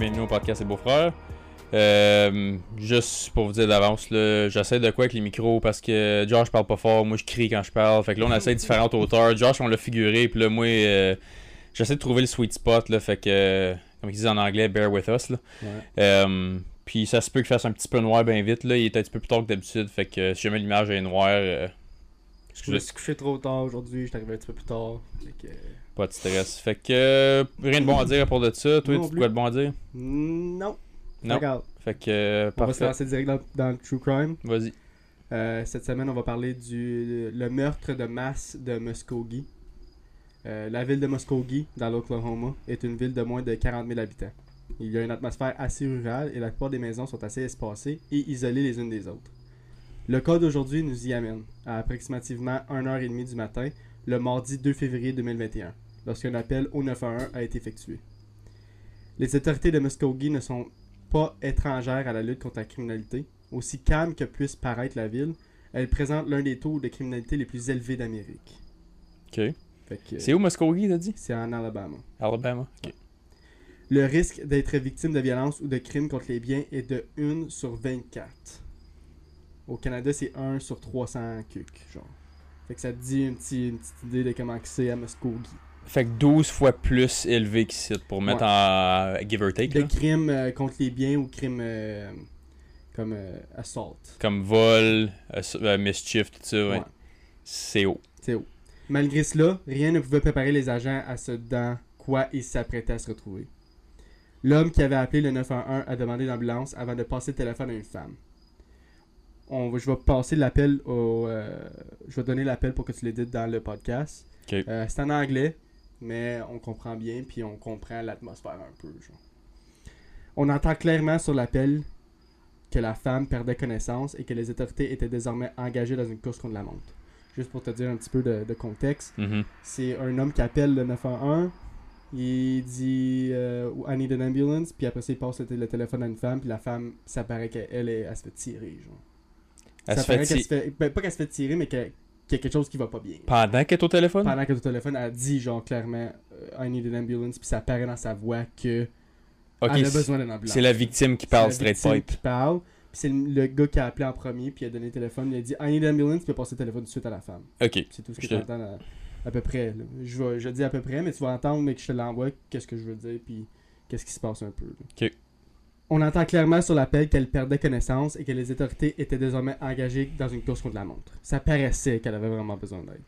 bienvenue au podcast Les Beaux-Frères. Euh, juste pour vous dire d'avance, j'essaie de quoi avec les micros parce que Josh parle pas fort, moi je crie quand je parle. Fait que là, on essaie différentes hauteurs. Josh, on l'a figuré, puis là, moi, euh, j'essaie de trouver le sweet spot, là, fait que, comme ils disent en anglais, bear with us. Là. Ouais. Euh, puis ça se peut qu'il fasse un petit peu noir bien vite, là. Il est un petit peu plus tard que d'habitude, fait que si jamais l'image est noire, Je me suis couché trop tard aujourd'hui, je suis arrivé un petit peu plus tard. Fait que... pas de stress. Fait que, euh, rien de bon à dire à part de ça. Toi, Non tu quoi de bon à dire? Non. Non. Regarde, Fait que, on va se lancer direct dans, dans le True Crime. Vas-y. Euh, cette semaine, on va parler du le meurtre de masse de Muskogee. Euh, la ville de Muskogee, dans l'Oklahoma, est une ville de moins de 40 000 habitants. Il y a une atmosphère assez rurale et la plupart des maisons sont assez espacées et isolées les unes des autres. Le cas d'aujourd'hui nous y amène à approximativement 1h30 du matin, le mardi 2 février 2021, lorsqu'un appel au 911 a été effectué. Les autorités de Muskogee ne sont pas étrangères à la lutte contre la criminalité. Aussi calme que puisse paraître la ville, elle présente l'un des taux de criminalité les plus élevés d'Amérique. Ok. C'est où Muskogee, t'as dit? c'est en Alabama. Alabama. Ok. Le risque d'être victime de violence ou de crimes contre les biens est de 1 sur 24. Au Canada, c'est 1 sur 300 cucs, genre. Fait que ça te dit une, petite- une petite idée de comment c'est à Muskogee. Fait que 12 fois plus élevé qu'ici pour mettre Ouais. en give or take. De là. crimes euh, contre les biens ou crimes euh, comme euh, assault. Comme vol, mischief, tout ça. Ouais. Ouais. C'est haut. C'est haut. Malgré cela, rien ne pouvait préparer les agents à ce dans quoi ils s'apprêtaient à se retrouver. L'homme qui avait appelé le 911 a demandé l'ambulance avant de passer le téléphone à une femme. On va- je vais passer l'appel au. euh, je vais donner l'appel pour que tu l'édites dans le podcast. Euh, c'est en anglais, mais on comprend bien, puis on comprend l'atmosphère un peu. genre. On entend clairement sur l'appel que la femme perdait connaissance et que les autorités étaient désormais engagées dans une course contre la montre. Juste pour te dire un petit peu de, de contexte, Mhm. c'est un homme qui appelle le 911, il dit euh, I need an ambulance, puis après ça il passe le, le téléphone à une femme, puis la femme, ça paraît qu'elle elle, elle se fait tirer. Genre. Elle ça se fait paraît qu'elle ti- se fait. ben, pas qu'elle se fait tirer, mais que- qu'il y a quelque chose qui va pas bien. Pendant qu'elle est au téléphone? Pendant qu'elle est au téléphone, elle dit genre clairement euh, I need an ambulance, puis ça paraît dans sa voix que Ok, elle a c'est- besoin d'une ambulance. c'est la victime qui C'est parle la straight victime pipe. qui parle, puis c'est le, le gars qui a appelé en premier, puis il a donné le téléphone, il a dit I need an ambulance, puis il a passé le téléphone tout de suite à la femme. Ok. C'est tout ce que Je tu te- entends à, à peu près. là. Je, vais, je dis à peu près, mais tu vas entendre, mais que je te l'envoie, qu'est-ce que je veux dire, puis qu'est-ce qui se passe un peu. là. Ok. On entend clairement sur l'appel qu'elle perdait connaissance et que les autorités étaient désormais engagées dans une course contre la montre. Ça paraissait qu'elle avait vraiment besoin d'aide.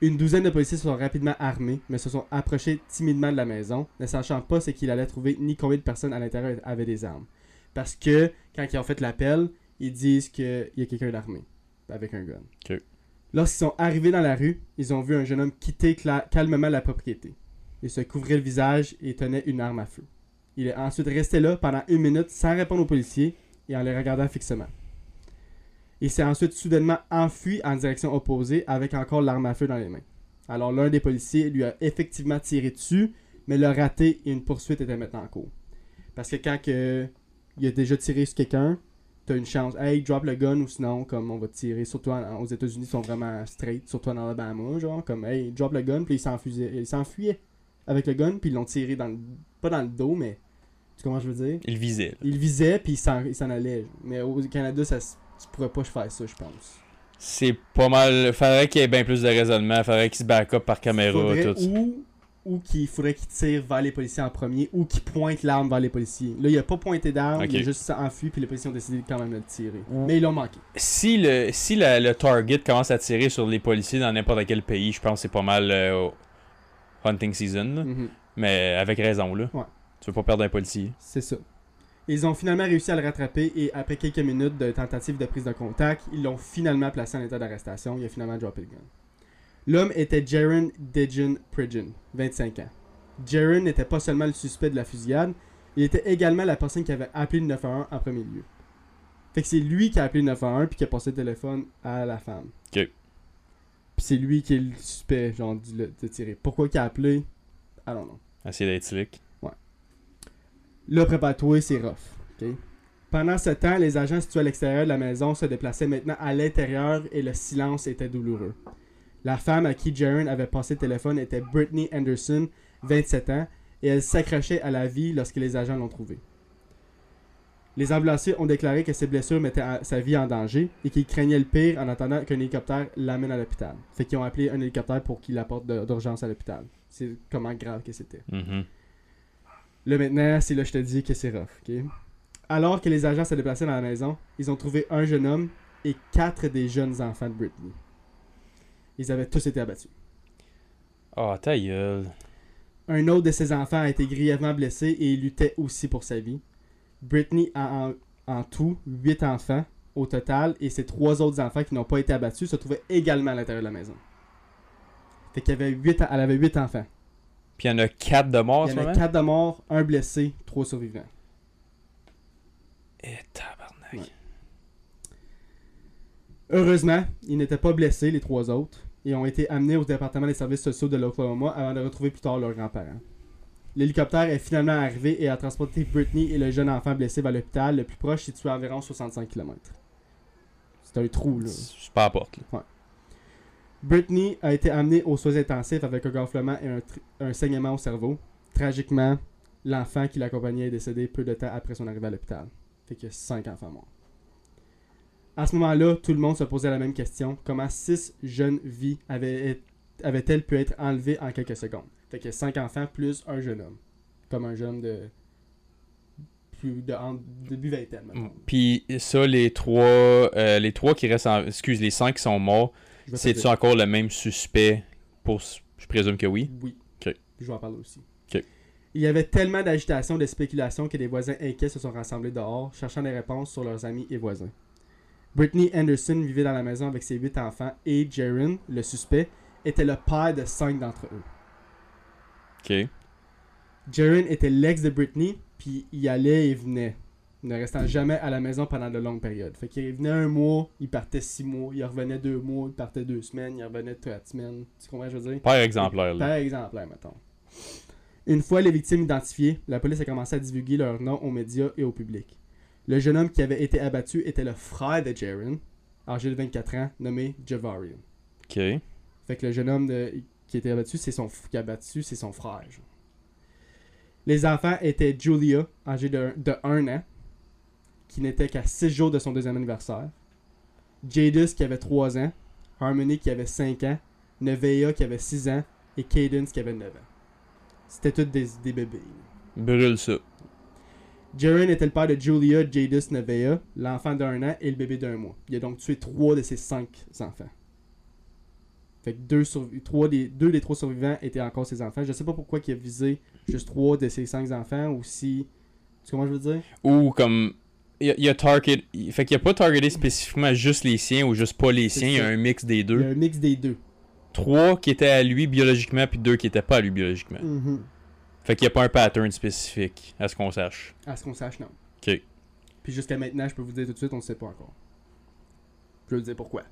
Une douzaine de policiers se sont rapidement armés, mais se sont approchés timidement de la maison, ne sachant pas ce qu'il allait trouver ni combien de personnes à l'intérieur avaient des armes. Parce que, quand ils ont fait l'appel, ils disent qu'il y a quelqu'un d'armé, avec un gun. Lorsqu'ils sont arrivés dans la rue, ils ont vu un jeune homme quitter calmement la propriété. Il se couvrait le visage et tenait une arme à feu. Il est ensuite resté là pendant une minute sans répondre aux policiers et en les regardant fixement. Il s'est ensuite soudainement enfui en direction opposée avec encore l'arme à feu dans les mains. Alors l'un des policiers lui a effectivement tiré dessus, mais l'a raté et une poursuite était maintenant en cours. Parce que quand que, il a déjà tiré sur quelqu'un, t'as une chance. Hey, drop le gun ou sinon, comme on va tirer. Surtout en- aux États-Unis, ils sont vraiment straight, surtout en Alabama, genre, comme hey, drop le gun, puis il s'enfuyait- avec le gun, puis ils l'ont tiré dans. Pas dans le dos, mais. Tu comprends ce que je veux dire? Il visait. Il visait, puis il s'en il s'en allait. Mais au Canada, ça, s- tu pourrais pas faire ça, je pense. C'est pas mal. Faudrait qu'il y ait bien plus de raisonnement. Faudrait qu'il se back up par caméra. Faudrait- Tout. ou ou qu'il faudrait qu'il tire vers les policiers en premier, ou qu'il pointe l'arme vers les policiers. Là, il a pas pointé d'arme, il a juste enfui, puis les policiers ont décidé quand même de le tirer. Mais ils l'ont manqué. Si, le, si la- le target commence à tirer sur les policiers dans n'importe quel pays, je pense que c'est pas mal euh, au hunting season. là. Mhm. Mais avec raison, là. Ouais. Tu veux pas perdre un policier. C'est ça. Ils ont finalement réussi à le rattraper et après quelques minutes de tentative de prise de contact, ils l'ont finalement placé en état d'arrestation. Il a finalement droppé le gun. L'homme était Jaron Dejan Pridgeon, 25 ans. Jaron n'était pas seulement le suspect de la fusillade, il était également la personne qui avait appelé le 911 en premier lieu. Fait que c'est lui qui a appelé le 911 puis qui a passé le téléphone à la femme. Ok. Puis c'est lui qui est le suspect, genre, du- de tirer. Pourquoi il a appelé? I don't know. Essayer d'être slick. Là, prépare-toi, c'est rough. Pendant ce temps, les agents situés à l'extérieur de la maison se déplaçaient maintenant à l'intérieur et le silence était douloureux. La femme à qui Jaron avait passé le téléphone était Brittany Anderson, 27 ans. et elle s'accrochait à la vie lorsque les agents l'ont trouvée. Les ambulanciers ont déclaré que ses blessures mettaient sa vie en danger et qu'ils craignaient le pire en attendant qu'un hélicoptère l'amène à l'hôpital. Fait qu'ils ont appelé un hélicoptère pour qu'il l'apporte d'urgence à l'hôpital. C'est comment grave que c'était. Mhm. Là maintenant, c'est là que je te dis que c'est rough, ok? Alors que les agents se déplaçaient dans la maison, ils ont trouvé un jeune homme et quatre des jeunes enfants de Britney. Ils avaient tous été abattus. Ah, ta gueule. Un autre de ses enfants a été grièvement blessé et il luttait aussi pour sa vie. Britney a en, en tout 8 enfants au total et ses trois autres enfants qui n'ont pas été abattus se trouvaient également à l'intérieur de la maison. Fait qu'il y avait 8, elle avait 8 enfants. Puis il y en a 4 de morts Il y en a moment? 4 de morts, un blessé, 3 survivants. Eh, tabarnak. Ouais. Heureusement, ils n'étaient pas blessés, les trois autres, et ont été amenés au département des services sociaux de l'Oklahoma avant de retrouver plus tard leurs grands-parents. L'hélicoptère est finalement arrivé et a transporté Britney et le jeune enfant blessé vers l'hôpital le plus proche situé à environ 65 km. C'est un trou, là. C'est pas à porte, là. Britney a été amenée aux soins intensifs avec un gonflement et un, un saignement au cerveau. Tragiquement, l'enfant qui l'accompagnait est décédé peu de temps après son arrivée à l'hôpital. Fait qu'il y a 5 enfants morts. À ce moment-là, tout le monde se posait la même question. Comment six jeunes vies avaient- avaient-elles pu être enlevées en quelques secondes? Fait a 5 enfants plus un jeune homme. Comme un jeune de... Plus de... En, début vingtaine. Puis ça, les trois, euh, les trois qui restent en... Excuse, les cinq qui sont morts, c'est-tu encore le même suspect pour... Je présume que oui? Oui. Je vais en parler aussi. Il y avait tellement d'agitation, de spéculation que des voisins inquiets se sont rassemblés dehors, cherchant des réponses sur leurs amis et voisins. Britney Anderson vivait dans la maison avec ses huit enfants et Jaron, le suspect, était le père de cinq d'entre eux. Ok. Jaron était l'ex de Britney, puis il allait et venait, ne restant jamais à la maison pendant de longues périodes. Fait qu'il venait un mois, il partait six mois, il revenait deux mois, il partait deux semaines, il revenait quatre semaines. Tu comprends ce que je veux dire? Père exemplaire. Par exemplaire, mettons. Une fois les victimes identifiées, la police a commencé à divulguer leur nom aux médias et au public. Le jeune homme qui avait été abattu était le frère de Jaron, âgé de 24 ans, nommé Javarian. Ok. Fait que le jeune homme de- qui était abattu, c'est son qui a abattu, c'est son frère. genre. Les enfants étaient Julia, âgée de, de 1 an, qui n'était qu'à 6 jours de son deuxième anniversaire. Jadis, qui avait 3 ans. Harmony, qui avait 5 ans. Nevea, qui avait 6 ans. Et Cadence, qui avait 9 ans. C'était tous des, des bébés. Brûle ça. Jaren était le père de Julia Jadis Nevea, l'enfant d'un an et le bébé d'un mois. Il a donc tué trois de ses cinq enfants. Fait que deux, trois des, deux des trois survivants étaient encore ses enfants. Je sais pas pourquoi il a visé juste trois de ses cinq enfants ou si. Tu comprends ce que je veux dire? Ou comme... Il y a, target... Fait qu'il a pas targeté spécifiquement juste les siens ou juste pas les siens. Il y a un mix des Il y a deux. un mix des deux. Trois qui étaient à lui biologiquement, puis deux qui étaient pas à lui biologiquement. Fait qu'il y a pas un pattern spécifique, à ce qu'on sache. À ce qu'on sache, non. Ok. Puis jusqu'à maintenant, je peux vous dire tout de suite, on ne sait pas encore. Je vais vous dire pourquoi.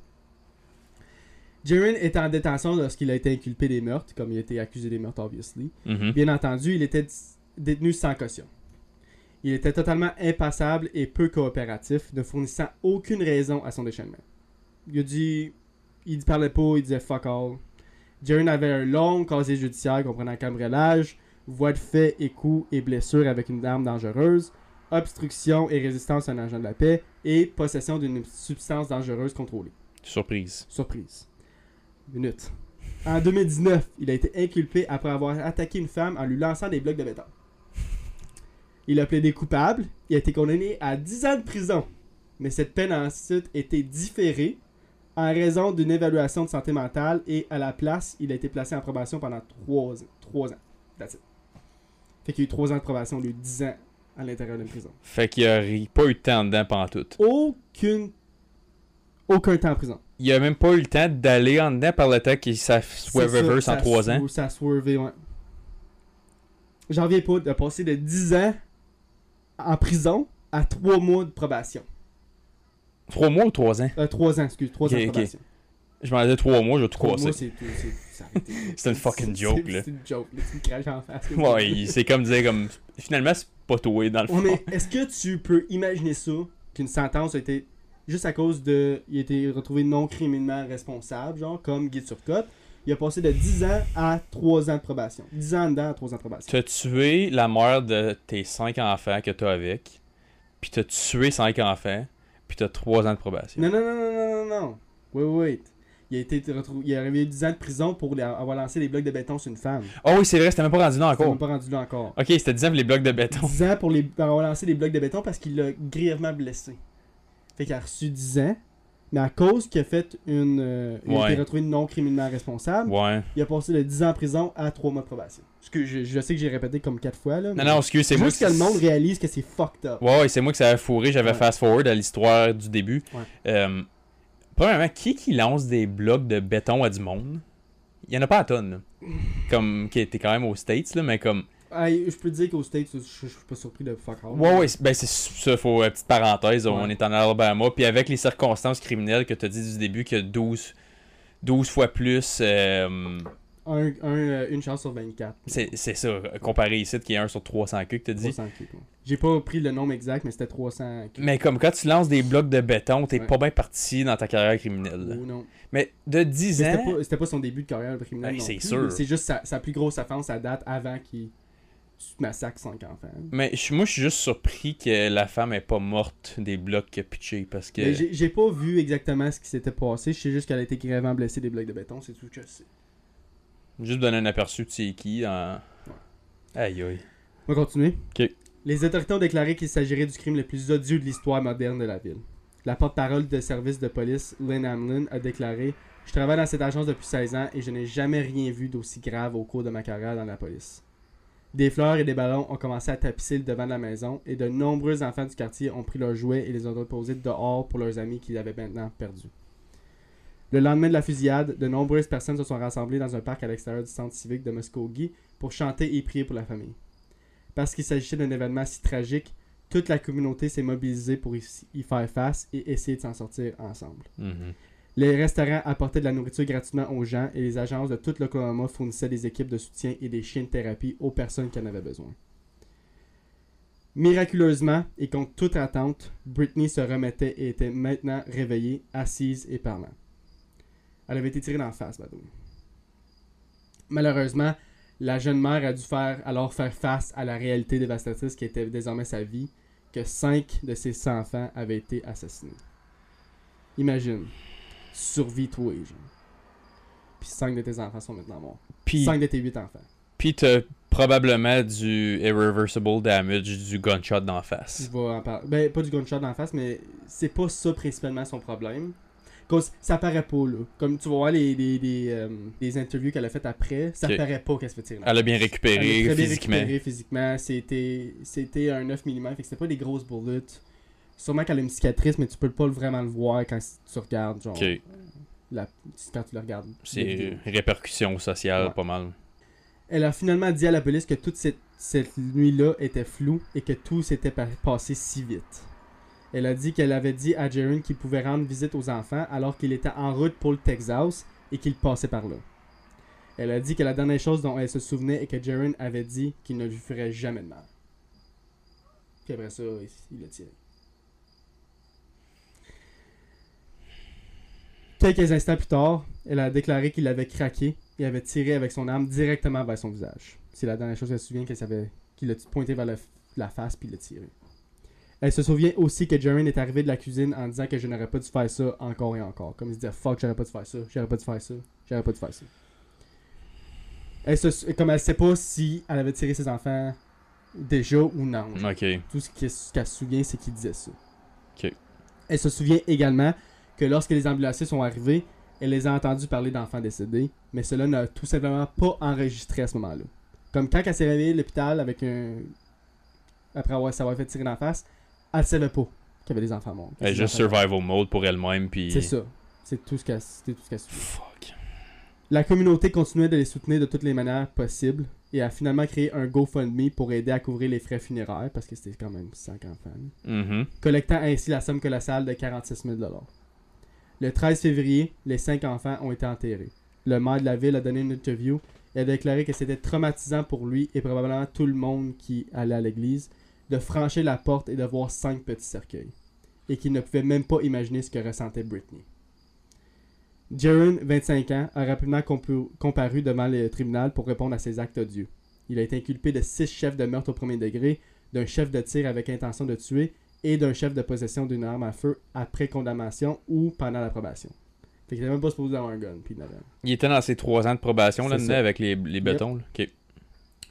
Jaren est en détention lorsqu'il a été inculpé des meurtres, comme il a été accusé des meurtres, obviously. Mhm. Bien entendu, il était détenu sans caution. Il était totalement impassable et peu coopératif, ne fournissant aucune raison à son déchaînement. Il a dit. Il parlait pas, il disait fuck all. Jaren avait un long casier judiciaire comprenant cambriolage, voie de fait et coups et blessures avec une arme dangereuse, obstruction et résistance à un agent de la paix et possession d'une substance dangereuse contrôlée. Surprise. Surprise. Minute. En 2019, il a été inculpé après avoir attaqué une femme en lui lançant des blocs de béton. Il a plaidé coupable. Il a été condamné à 10 ans de prison. Mais cette peine a ensuite été différée en raison d'une évaluation de santé mentale et à la place, il a été placé en probation pendant 3 ans. 3 ans. That's it. Fait qu'il y a eu 3 ans de probation de 10 ans à l'intérieur d'une prison. Fait qu'il a pas eu de temps dedans pendant tout. Aucune... Aucun temps en prison. Il a même pas eu le temps d'aller en dedans par le temps qu'il s'est soit reverse en ça 3 swerve- ans. Ça ouais. J'en reviens pas de passer de 10 ans en prison à 3 mois de probation. 3 mois ou 3 ans? Euh, 3 ans, excuse, 3 ans de probation. Je m'en disais 3 mois, je vais tout 3 mois, casser. c'est une fucking joke, là. C'est une joke, là. Tu me craches en face. Ouais, c'est comme dire comme. Finalement, c'est pas toi dans le fond. Ouais, mais est-ce que tu peux imaginer ça, qu'une sentence a été juste à cause de. Il a été retrouvé non criminellement responsable, genre, comme Guy Turcotte, Il a passé de 10 ans à 3 ans de probation. 10 ans dedans à 3 ans de probation. T'as tué la mère de tes 5 enfants que t'as avec, puis t'as tué 5 enfants, puis t'as 3 ans de probation. Non, non, non, non, non, non, non. Wait, wait. Il a été retrouvé. Il a eu 10 ans de prison pour les- avoir lancé des blocs de béton sur une femme. Oh oui, c'est vrai, c'était même pas rendu là encore. même pas rendu là encore. Ok, c'était 10 ans pour les blocs de béton. 10 ans pour, les, pour avoir lancé des blocs de béton parce qu'il l'a grièvement blessé. Fait qu'il a reçu 10 ans, mais à cause qu'il a fait une. euh, il a Ouais. été retrouvé non criminellement responsable, Ouais. il a passé de 10 ans en prison à 3 mois de probation. Que je, je sais que j'ai répété comme 4 fois là. Non, non, excuse, c'est moi Juste que le monde réalise que c'est fucked up. Ouais, ouais, c'est moi que ça a fourré. J'avais Ouais. fast forward à l'histoire du début. Ouais. Euh, premièrement, qui qui lance des blocs de béton à du monde? Il y en a pas à tonnes. là. Comme qui était quand même aux States, là, mais comme. Je peux te dire qu'au States, je, je suis pas surpris de fuck all. Ouais, ouais, c'est- ben c'est ça, faut. euh, petite parenthèse, on Ouais. est en Alabama. Puis avec les circonstances criminelles que tu as dit du début, qu'il y a 12, 12 fois plus. euh, Un, un, euh, une chance sur 24. c'est ça, comparé ici, qui est 1 sur 300 que tu as dit. 300 kills, ouais. J'ai pas pris le nombre exact, mais c'était 300 kills. Mais comme quand tu lances des blocs de béton, t'es Ouais. pas bien parti dans ta carrière criminelle. non. Mais de 10 Mais ans. C'était pas, son début de carrière criminelle. C'est sûr. C'est juste sa, sa plus grosse offense à date avant qu'il massacre 5 enfants. Mais je- moi, je suis juste surpris que la femme est pas morte des blocs que pitché parce que. J'ai pas vu exactement ce qui s'était passé. Je sais juste qu'elle a été grièvement blessée des blocs de béton. C'est tout ce que je sais. Juste donner un aperçu de c'est qui. En... Aïe aïe. On va continuer. Ok. Les autorités ont déclaré qu'il s'agirait du crime le plus odieux de l'histoire moderne de la ville. La porte-parole de service de police, Lynn Hamlin, a déclaré Je travaille dans cette agence depuis 16 ans et je n'ai jamais rien vu d'aussi grave au cours de ma carrière dans la police. Des fleurs et des ballons ont commencé à tapisser le devant de la maison et de nombreux enfants du quartier ont pris leurs jouets et les ont déposés dehors pour leurs amis qu'ils avaient maintenant perdus. Le lendemain de la fusillade, de nombreuses personnes se sont rassemblées dans un parc à l'extérieur du centre civique de Muskogee pour chanter et prier pour la famille. Parce qu'il s'agissait d'un événement si tragique, toute la communauté s'est mobilisée pour y faire face et essayer de s'en sortir ensemble. Mhm. Les restaurants apportaient de la nourriture gratuitement aux gens et les agences de tout l'Oklahoma fournissaient des équipes de soutien et des chiens de thérapie aux personnes qui en avaient besoin. Miraculeusement, et contre toute attente, Britney se remettait et était maintenant réveillée, assise et parlant. Elle avait été tirée d'en face, way. Malheureusement, la jeune mère a dû faire alors faire face à la réalité dévastatrice qui était désormais sa vie, que cinq de ses enfants avaient été assassinés. Imagine, survie toi, genre. Puis cinq de tes enfants sont maintenant morts. Puis, Cinq de tes huit enfants. puis t'as probablement du irreversible damage du gunshot d'en face. en. Ben, pas du gunshot en face, mais c'est pas ça principalement son problème. Cause ça paraît pas, là. Comme tu vas voir les, les, les, euh, les interviews qu'elle a faites après, ça paraît pas qu'elle se fait tirer. Elle a bien Elle a récupéré très bien physiquement. récupéré physiquement. C'était, c'était un 9 mm, fait que c'était pas des grosses bullets. Sûrement qu'elle a une cicatrice, mais tu peux pas vraiment le voir quand tu regardes, genre, la, quand tu le regardes. C'est répercussions sociales, Ouais. pas mal. Elle a finalement dit à la police que toute cette, cette nuit-là était floue et que tout s'était pa- passé si vite. Elle a dit qu'elle avait dit à Jaron qu'il pouvait rendre visite aux enfants alors qu'il était en route pour le Texas et qu'il passait par là. Elle a dit que la dernière chose dont elle se souvenait est que Jaron avait dit qu'il ne lui ferait jamais de mal. Puis après ça, il- il l'a tiré. Quelques instants plus tard, elle a déclaré qu'il avait craqué et avait tiré avec son arme directement vers son visage. C'est la dernière chose qu'elle se souvient qu'elle savait qu'il a pointé vers le- la face puis l'a tiré. Elle se souvient aussi que Jaren est arrivé de la cuisine en disant que je n'aurais pas dû faire ça encore et encore. Comme il se disait fuck, j'aurais pas dû faire ça, j'aurais pas dû faire ça, j'aurais pas dû faire ça. Elle se, comme elle sait pas si elle avait tiré ses enfants déjà ou non. Ok. Tout ce qu'elle ce qu'elle se souvient, c'est qu'il disait ça. Ok. Elle se souvient également que lorsque les ambulanciers sont arrivés, elle les a entendus parler d'enfants décédés, mais cela n'a tout simplement pas enregistré à ce moment-là. Comme quand elle s'est réveillée à l'hôpital avec un. Après avoir s'avoir fait tirer d'en face, elle savait pas qu'il y avait des enfants morts. Elle est juste survival mode pour elle-même, puis. C'est ça. C'est tout ce qu'elle c'est tout ce qu'elle se souvient. Fuck. La communauté continuait de les soutenir de toutes les manières possibles et a finalement créé un GoFundMe pour aider à couvrir les frais funéraires parce que c'était quand même 5 enfants. Mhm. collectant ainsi la somme colossale de 46 000 Le 13 février, les cinq enfants ont été enterrés. Le maire de la ville a donné une interview et a déclaré que c'était traumatisant pour lui et probablement tout le monde qui allait à l'église de franchir la porte et de voir cinq petits cercueils. Et qu'il ne pouvait même pas imaginer ce que ressentait Britney. Jaron, 25 ans, a rapidement comparu devant le tribunal pour répondre à ses actes odieux. Il a été inculpé de six chefs de meurtre au premier degré, d'un chef de tir avec intention de tuer et d'un chef de possession d'une arme à feu après condamnation ou pendant la probation. Fait qu'il était même pas supposé avoir un gun. Puis il avait. Il était dans ses 3 ans de probation ça. avec les, les bétons. là.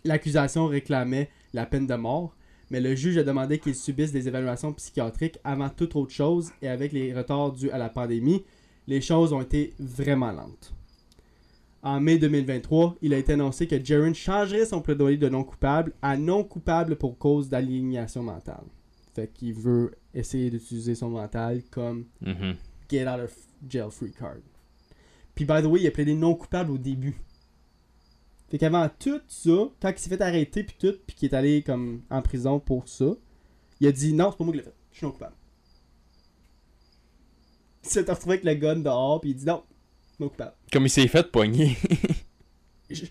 L'accusation réclamait la peine de mort, mais le juge a demandé qu'il subisse des évaluations psychiatriques avant toute autre chose et avec les retards dus à la pandémie, les choses ont été vraiment lentes. En mai 2023, il a été annoncé que Jaron changerait son plaidoyer de non coupable à non coupable pour cause d'aliénation mentale. Fait qu'il veut essayer d'utiliser son mental comme Mhm. get out of jail free card. Puis, by the way, il a plaidé non coupable au début. Fait qu'avant tout ça, quand il s'est fait arrêter, puis tout, puis qu'il est allé comme en prison pour ça, il a dit non, c'est pas moi qui l'ai fait, je suis non coupable. Il s'est retrouvé avec le gun dehors, puis il dit non, non coupable. Comme il s'est fait pogner. Je,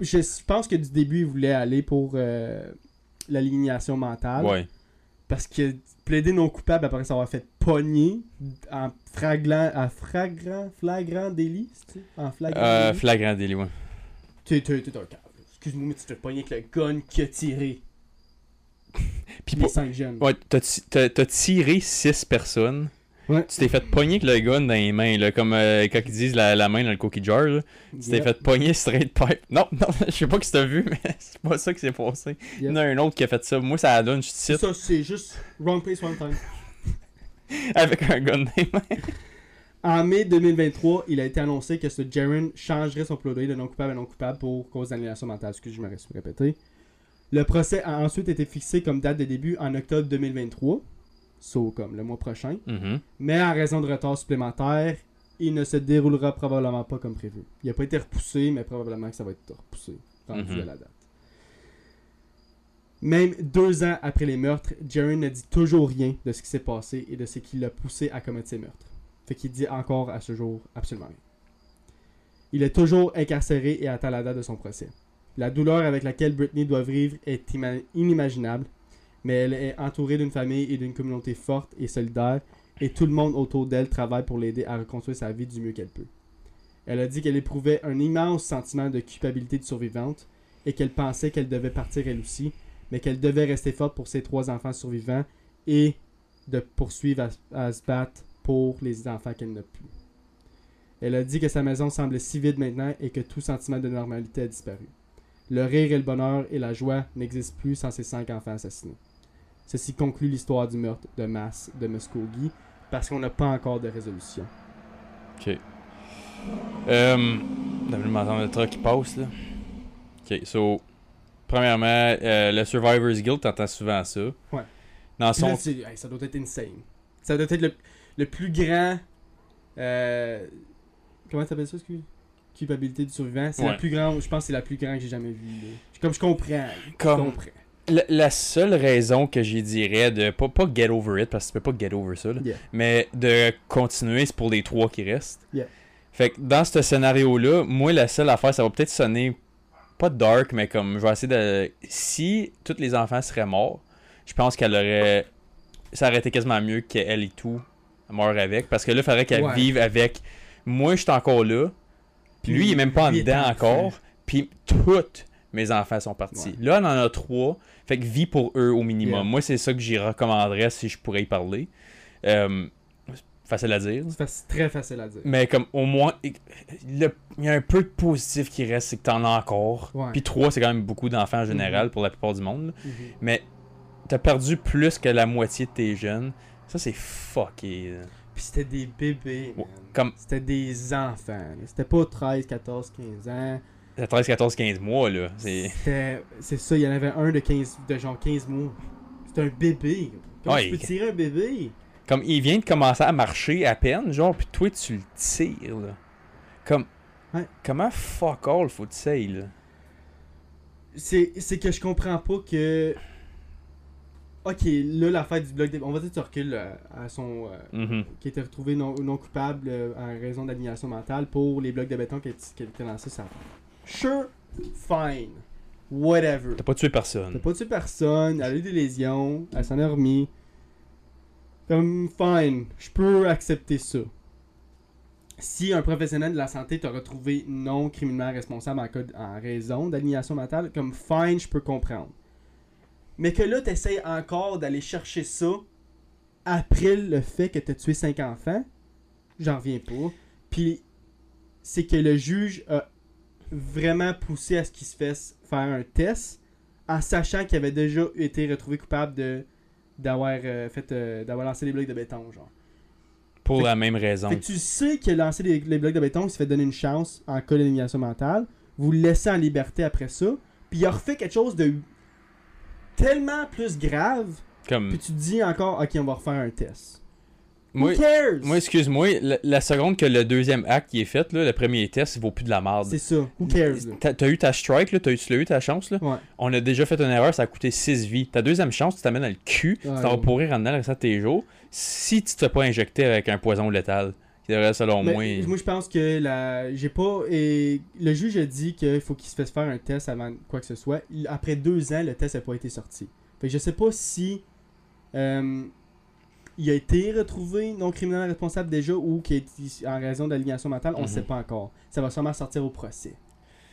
je pense que du début, il voulait aller pour euh, l'alignation mentale. ouais. Parce que plaider non coupable après s'avoir fait pogner en fraglant, à flagrant, flagrant délit? En flagrant Euh, délit? flagrant délit, ouais. T'es, t'es, t'es un câble. Excuse-moi, mais tu te pogner avec le gun qui a tiré Puis les pour- cinq jeunes. Ouais, t'as t'as t'as tiré 6 personnes. Ouais. Tu t'es fait pogner avec le gun dans les mains, là, comme euh, quand ils disent la, la main dans le cookie jar. Là. Tu t'es fait pogner straight pipe. Non, non, je sais pas que t'as vu, mais c'est pas ça qui s'est passé. Il y en a un autre qui a fait ça. Moi, ça donne, je C'est cite, ça, c'est juste wrong place, wrong time. avec un gun dans les mains. En mai 2023, il a été annoncé que ce Jaren changerait son plaidoyer de non coupable à non coupable pour cause d'annulation mentale. Excusez, je me répété. Le procès a ensuite été fixé comme date de début en octobre 2023, so comme le mois prochain. Mhm. Mais en raison de retard supplémentaire, il ne se déroulera probablement pas comme prévu. Il n'a pas été repoussé, mais probablement que ça va être repoussé, rendu Mhm. à la date. Même deux ans après les meurtres, Jaren ne dit toujours rien de ce qui s'est passé et de ce qui l'a poussé à commettre ces meurtres. Fait qu'il dit encore à ce jour absolument rien. Il est toujours incarcéré et attend la date de son procès. La douleur avec laquelle Britney doit vivre est ima- inimaginable, mais elle est entourée d'une famille et d'une communauté forte et solidaire et tout le monde autour d'elle travaille pour l'aider à reconstruire sa vie du mieux qu'elle peut. Elle a dit qu'elle éprouvait un immense sentiment de culpabilité de survivante et qu'elle pensait qu'elle devait partir elle aussi, mais qu'elle devait rester forte pour ses trois enfants survivants et de poursuivre à, se battre pour les enfants qu'elle n'a plus. Elle a dit que sa maison semblait si vide maintenant et que tout sentiment de normalité a disparu. Le rire et le bonheur et la joie n'existent plus sans ses cinq enfants assassinés. Ceci conclut l'histoire du meurtre de masse de Muskogee parce qu'on n'a pas encore de résolution. Ok. Euh. M'entendre le truc qui passe, là? Ok, so. Premièrement, euh, le Survivor's Guild, t'entends souvent ça. Ouais. Dans là, son. hey, ça doit être insane. Ça doit être le, le plus grand. euh, comment t'appelles ça, excuse? Culpabilité du survivant. C'est la Ouais. plus grande, je pense que c'est la plus grande que j'ai jamais vue. Comme je comprends. Je Comme- comprends. La, la seule raison que j'y dirais de. Pas, pas get over it, parce que tu peux pas get over ça, là, Yeah. mais de continuer, c'est pour les trois qui restent. Yeah. Fait que dans ce scénario-là, moi, la seule affaire, ça va peut-être sonner pas dark, mais comme je vais essayer de. Si tous les enfants seraient morts, je pense qu'elle aurait. Ça aurait été quasiment mieux qu'elle et tout meure avec. Parce que là, il faudrait qu'elle Ouais. vive avec. Moi, je suis encore là. Puis lui, il est même pas en dedans encore. Puis toutes mes enfants sont partis. Ouais. Là, on en a trois. Fait que vie pour eux au minimum. Yeah. Moi, c'est ça que j'y recommanderais si je pourrais y parler. Euh, facile à dire. C'est très facile à dire. Mais comme au moins, il y a un peu de positif qui reste, c'est que t'en as encore. Ouais. Puis trois, c'est quand même beaucoup d'enfants en général Mhm. pour la plupart du monde. Mhm. Mais t'as perdu plus que la moitié de tes jeunes. Ça, c'est fucké. Puis c'était des bébés. Ouais. Comme C'était des enfants. C'était pas 13, 14, 15 ans. À 13, 14, 15 mois, là. C'est. C'est ça, il y en avait un de 15. de genre 15 mois. C'était un bébé. Comment Ouais, tu peux tirer un bébé? Comme il vient de commencer à marcher à peine, genre, puis toi, tu le tires, là. Comme. Ouais. Comment fuck all faut tu sais, là? C'est c'est que je comprends pas que. Ok, là, la fête du bloc des. On va dire que tu recules euh, à son. euh, Mhm. qui était retrouvé non, non coupable euh, en raison d'aliénation mentale pour les blocs de béton qui étaient lancés sur la. Sure, fine. Whatever. T'as pas tué T'as personne. pas tué personne, elle a eu des lésions, elle s'en est remis. Comme, fine, je peux accepter ça. si un professionnel de la santé t'a retrouvé non criminellement responsable en, raison d'aliénation mentale, comme fine, je peux comprendre. Mais que là, t'essayes encore d'aller chercher ça après le fait que t'as tué cinq enfants, j'en reviens pas. Puis, c'est que le juge a vraiment poussé à ce qu'il se fasse faire un test en sachant qu'il avait déjà été retrouvé coupable de d'avoir euh, fait euh, d'avoir lancé des blocs de béton genre. Pour Fait la même raison. Fait que tu sais qu'il a lancé les, les blocs de béton, il se fait donner une chance en cas d'élimination mentale. Vous le laissez en liberté après ça. Puis il a refait quelque chose de tellement plus grave. Comme, Puis tu te dis encore, ok, on va refaire un test. Moi, Who cares? moi excuse-moi, la, la seconde que le deuxième acte qui est fait, là, le premier test, il vaut plus de la merde. C'est ça. Who cares? T'as eu ta strike, là, t'as eu, tu l'as eu ta chance, là. Ouais. On a déjà fait une erreur, ça a coûté 6 vies. Ta deuxième chance, tu t'amènes dans le cul, tu Ouais, t'en vas pourrir en dedans le restant de tes jours. Si tu te fais pas injecté avec un poison létal, qui devrait, selon Mais moi. moi, je pense que la... j'ai pas. Et le juge a dit qu'il faut qu'il se fasse faire un test avant quoi que ce soit. Après deux ans, le test n'a pas été sorti. Fait que je sais pas si euh, il a été retrouvé non criminellement responsable déjà ou qu'il est en raison d'aliénation mentale. On ne Mhm. sait pas encore. Ça va sûrement sortir au procès.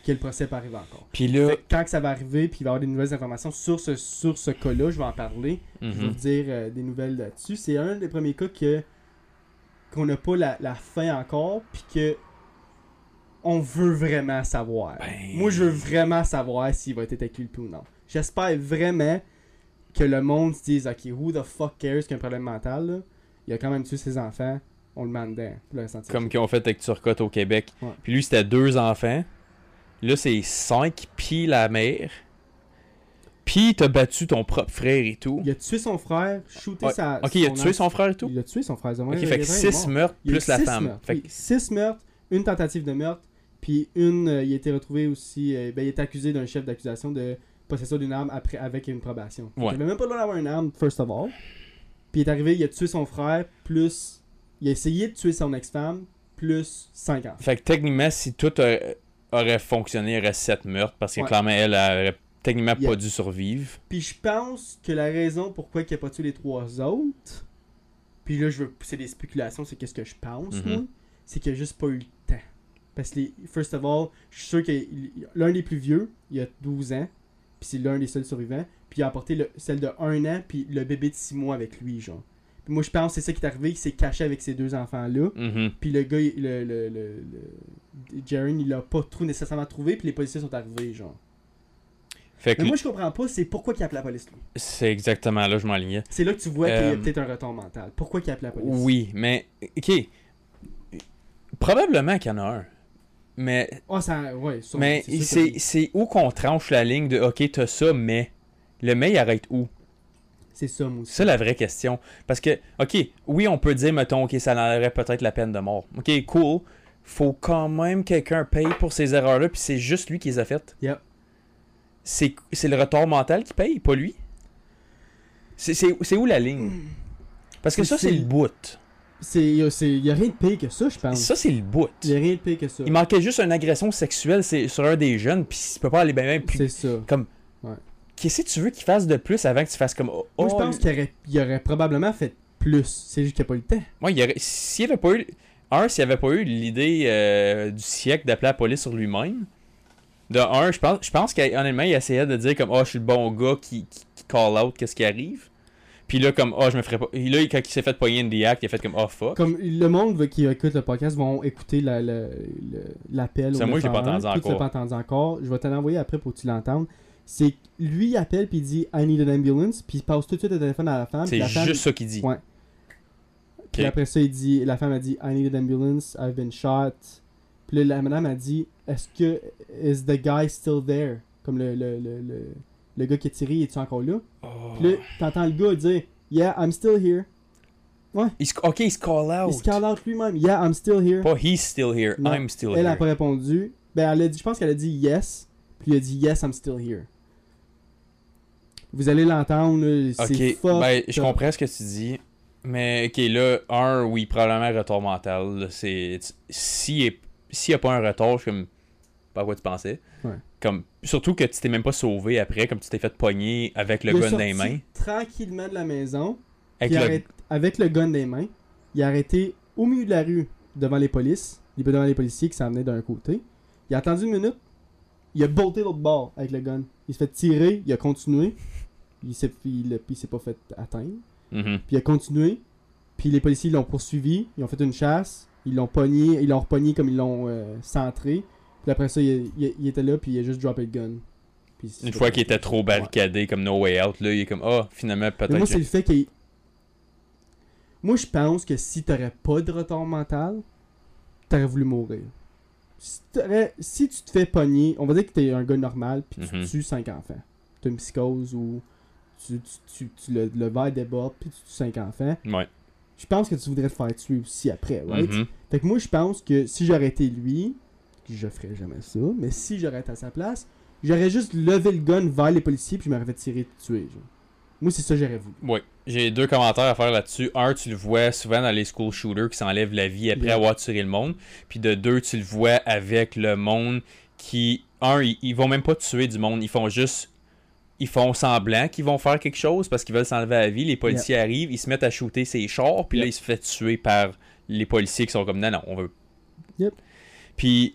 Que le procès peut arriver encore. Puis là, Fait que quand que ça va arriver, puis il va y avoir des nouvelles informations sur ce, sur ce cas-là, je vais en parler. Je vais mhm. vous dire euh, des nouvelles là-dessus. C'est un des premiers cas que qu'on n'a pas la, la fin encore, puis que on veut vraiment savoir. Ben- Moi, je veux vraiment savoir s'il va être inculpé ou non. J'espère vraiment que le monde se dise, ok, who the fuck cares qu'il y a un problème mental, là? Il a quand même tué ses enfants, on le demande dedans. pour le restant de sa comme qu'ils ont fait avec Turcotte au Québec. Ouais. Puis lui, c'était deux enfants. Là, c'est cinq, puis la mère. Puis t'as battu ton propre frère et tout. Il a tué son frère, shooté Ouais. sa. Ok, il a tué son frère et tout? Il a tué son frère. Ok, fait que 6 meurtres Il plus la femme. meurtres. Fait meurtres, une tentative de meurtre, puis une, euh, il a été retrouvé aussi, euh, ben, il est accusé d'un chef d'accusation de possession d'une arme après, avec une probation. Ouais. Il avait même pas le droit d'avoir une arme, first of all. Puis il est arrivé, il a tué son frère, plus, il a essayé de tuer son ex-femme, plus 5 ans. Fait que techniquement, si tout a- aurait fonctionné, il y aurait 7 meurtres. Parce que Ouais. clairement, elle aurait techniquement Yeah. pas dû survivre. Puis je pense que la raison pourquoi il a pas tué les trois autres, puis là je veux pousser des spéculations, c'est qu'est-ce que je pense, Mhm. moi, c'est qu'il a juste pas eu le temps. Parce que, les, first of all, je suis sûr que l'un des plus vieux, il a 12 ans, puis c'est l'un des seuls survivants, puis il a apporté le- celle de 1 an, puis le bébé de 6 mois avec lui, genre. Puis moi je pense que c'est ça qui est arrivé, il s'est caché avec ces deux enfants-là, Mhm. puis le gars, le, le, le, le- Jaren, il l'a pas trop nécessairement trouvé, puis les policiers sont arrivés, genre. Fait que Mais moi je comprends pas, c'est pourquoi il a appelé la police, lui. c'est exactement là, je m'enlignais. C'est là que tu vois qu'il y a Euh, peut-être un retard mental. Pourquoi qu'il a appelé la police? Oui, mais. Ok. Probablement qu'il y en a un. Mais Ah, ça. Ouais, sûrement, Mais c'est où qu'on tranche la ligne de OK, t'as ça, mais. Le mais il arrête où? C'est ça, moi aussi. C'est ça la vraie question. Parce que, OK, oui, on peut dire, mettons, OK, ça enlèverait peut-être la peine de mort. OK, cool. Faut quand même quelqu'un paye pour ces erreurs-là, puis c'est juste lui qui les a faites. Yep. C'est c'est le retard mental qui paye, pas lui? C'est- où la ligne? Parce que ça, c'est- le bout. C'est, y a- rien de pire que ça, je pense. Ça, c'est le bout. Y a rien de pire que ça. Il manquait juste une agression sexuelle sur un des jeunes, puis il peut pas aller bien plus C'est ça. Comme. Ouais. Qu'est-ce que tu veux qu'il fasse de plus avant que tu fasses comme. Oh, Moi, je oh, pense qu'il aurait, il aurait probablement fait plus. C'est juste qu'il a pas eu le temps. Ouais, il aurait- s'il avait pas eu. Un, s'il avait pas eu l'idée euh, du siècle d'appeler la police sur lui-même. De un, je pense, je pense qu'honnêtement, il essayait de dire comme, oh, je suis le bon gars qui, qui, qui call out qu'est-ce qui arrive. Puis là, comme, oh, je me ferais pas. Et là, quand il s'est fait pogner the act, il a fait comme, oh, fuck. Comme le monde qui écoute le podcast vont écouter la- la- l'appel. C'est moi qui l'ai pas 911. entendu encore. pas entendu encore. Je vais te l'envoyer après pour que tu l'entendes. C'est lui, il appelle puis il dit I need an ambulance. Puis il passe tout de suite le téléphone à la femme. C'est la femme- juste ça qu'il dit. Ouais. Puis après ça, il dit, la femme a dit, I need an ambulance, I've been shot. Puis là, la madame a dit, est-ce que, is the guy still there? Comme le, le, le, le, le gars qui a tiré, est-tu encore là? Oh. Puis là, t'entends le gars dire, yeah, I'm still here. Il se- ok, il se call out. Il se call out lui-même, yeah, I'm still here. Pas he's still here, Non. I'm still Elle a here. pas répondu. Ben, elle a dit, je pense qu'elle a dit yes. Puis il a dit, yes, I'm still here. Vous allez l'entendre, Ok, ben, je comprends ce que tu dis. Mais, ok, là, un, oui, probablement retard mental. là, C'est. S'il est- n'y a pas un retard, je suis comme. Pas à quoi tu pensais. Ouais. Comme, surtout que tu t'es même pas sauvé après, comme tu t'es fait pogner avec le Il gun les mains. tranquillement de la maison. Avec le- arrête- avec le gun des mains, il a arrêté au milieu de la rue devant les polices, il est devant les policiers qui s'en venaient d'un côté. Il a attendu une minute, il a bolté l'autre bord avec le gun. Il s'est fait tirer, il a continué. Il s'est, il, s'est pas fait atteindre. Mhm. Puis il a continué. Puis les policiers l'ont poursuivi. Ils ont fait une chasse. Ils l'ont pogné. Ils l'ont repogné comme ils l'ont euh, centré. Puis après ça, il, il- il était là. Puis il a juste droppé le gun. Puis Une fois qu'il était trop barricadé comme No Way Out, là, il est comme Ah, finalement, Mais peut-être. moi, c'est le fait qu'il. Moi, je pense que si t'aurais pas de retard mental, t'aurais voulu mourir. Si, si tu te fais pogner, on va dire que t'es un gars normal, puis tu Mhm. tues 5 enfants. T'as une psychose ou tu, tu, tu, tu- le, le verre déborde, puis tu tues 5 enfants. Ouais. Je pense que tu voudrais te faire tuer aussi après, right? Mhm. Fait que moi, je pense que si j'aurais été lui, je ferais jamais ça, mais si j'aurais été à sa place, j'aurais juste levé le gun vers les policiers, puis je m'aurais fait tirer, tuer. Genre. Moi, c'est ça que j'aurais voulu. Oui, j'ai deux commentaires à faire là-dessus. Un, tu le vois souvent dans les school shooters qui s'enlèvent la vie après Yeah. avoir tiré le monde. Puis de deux, tu le vois avec le monde qui, un, ils, ils vont même pas tuer du monde, ils font juste, ils font semblant qu'ils vont faire quelque chose parce qu'ils veulent s'enlever la vie. Les policiers arrivent, ils se mettent à shooter ses chars, puis là, Yep. il se fait tuer par les policiers qui sont comme non, non, on veut. Yep. Puis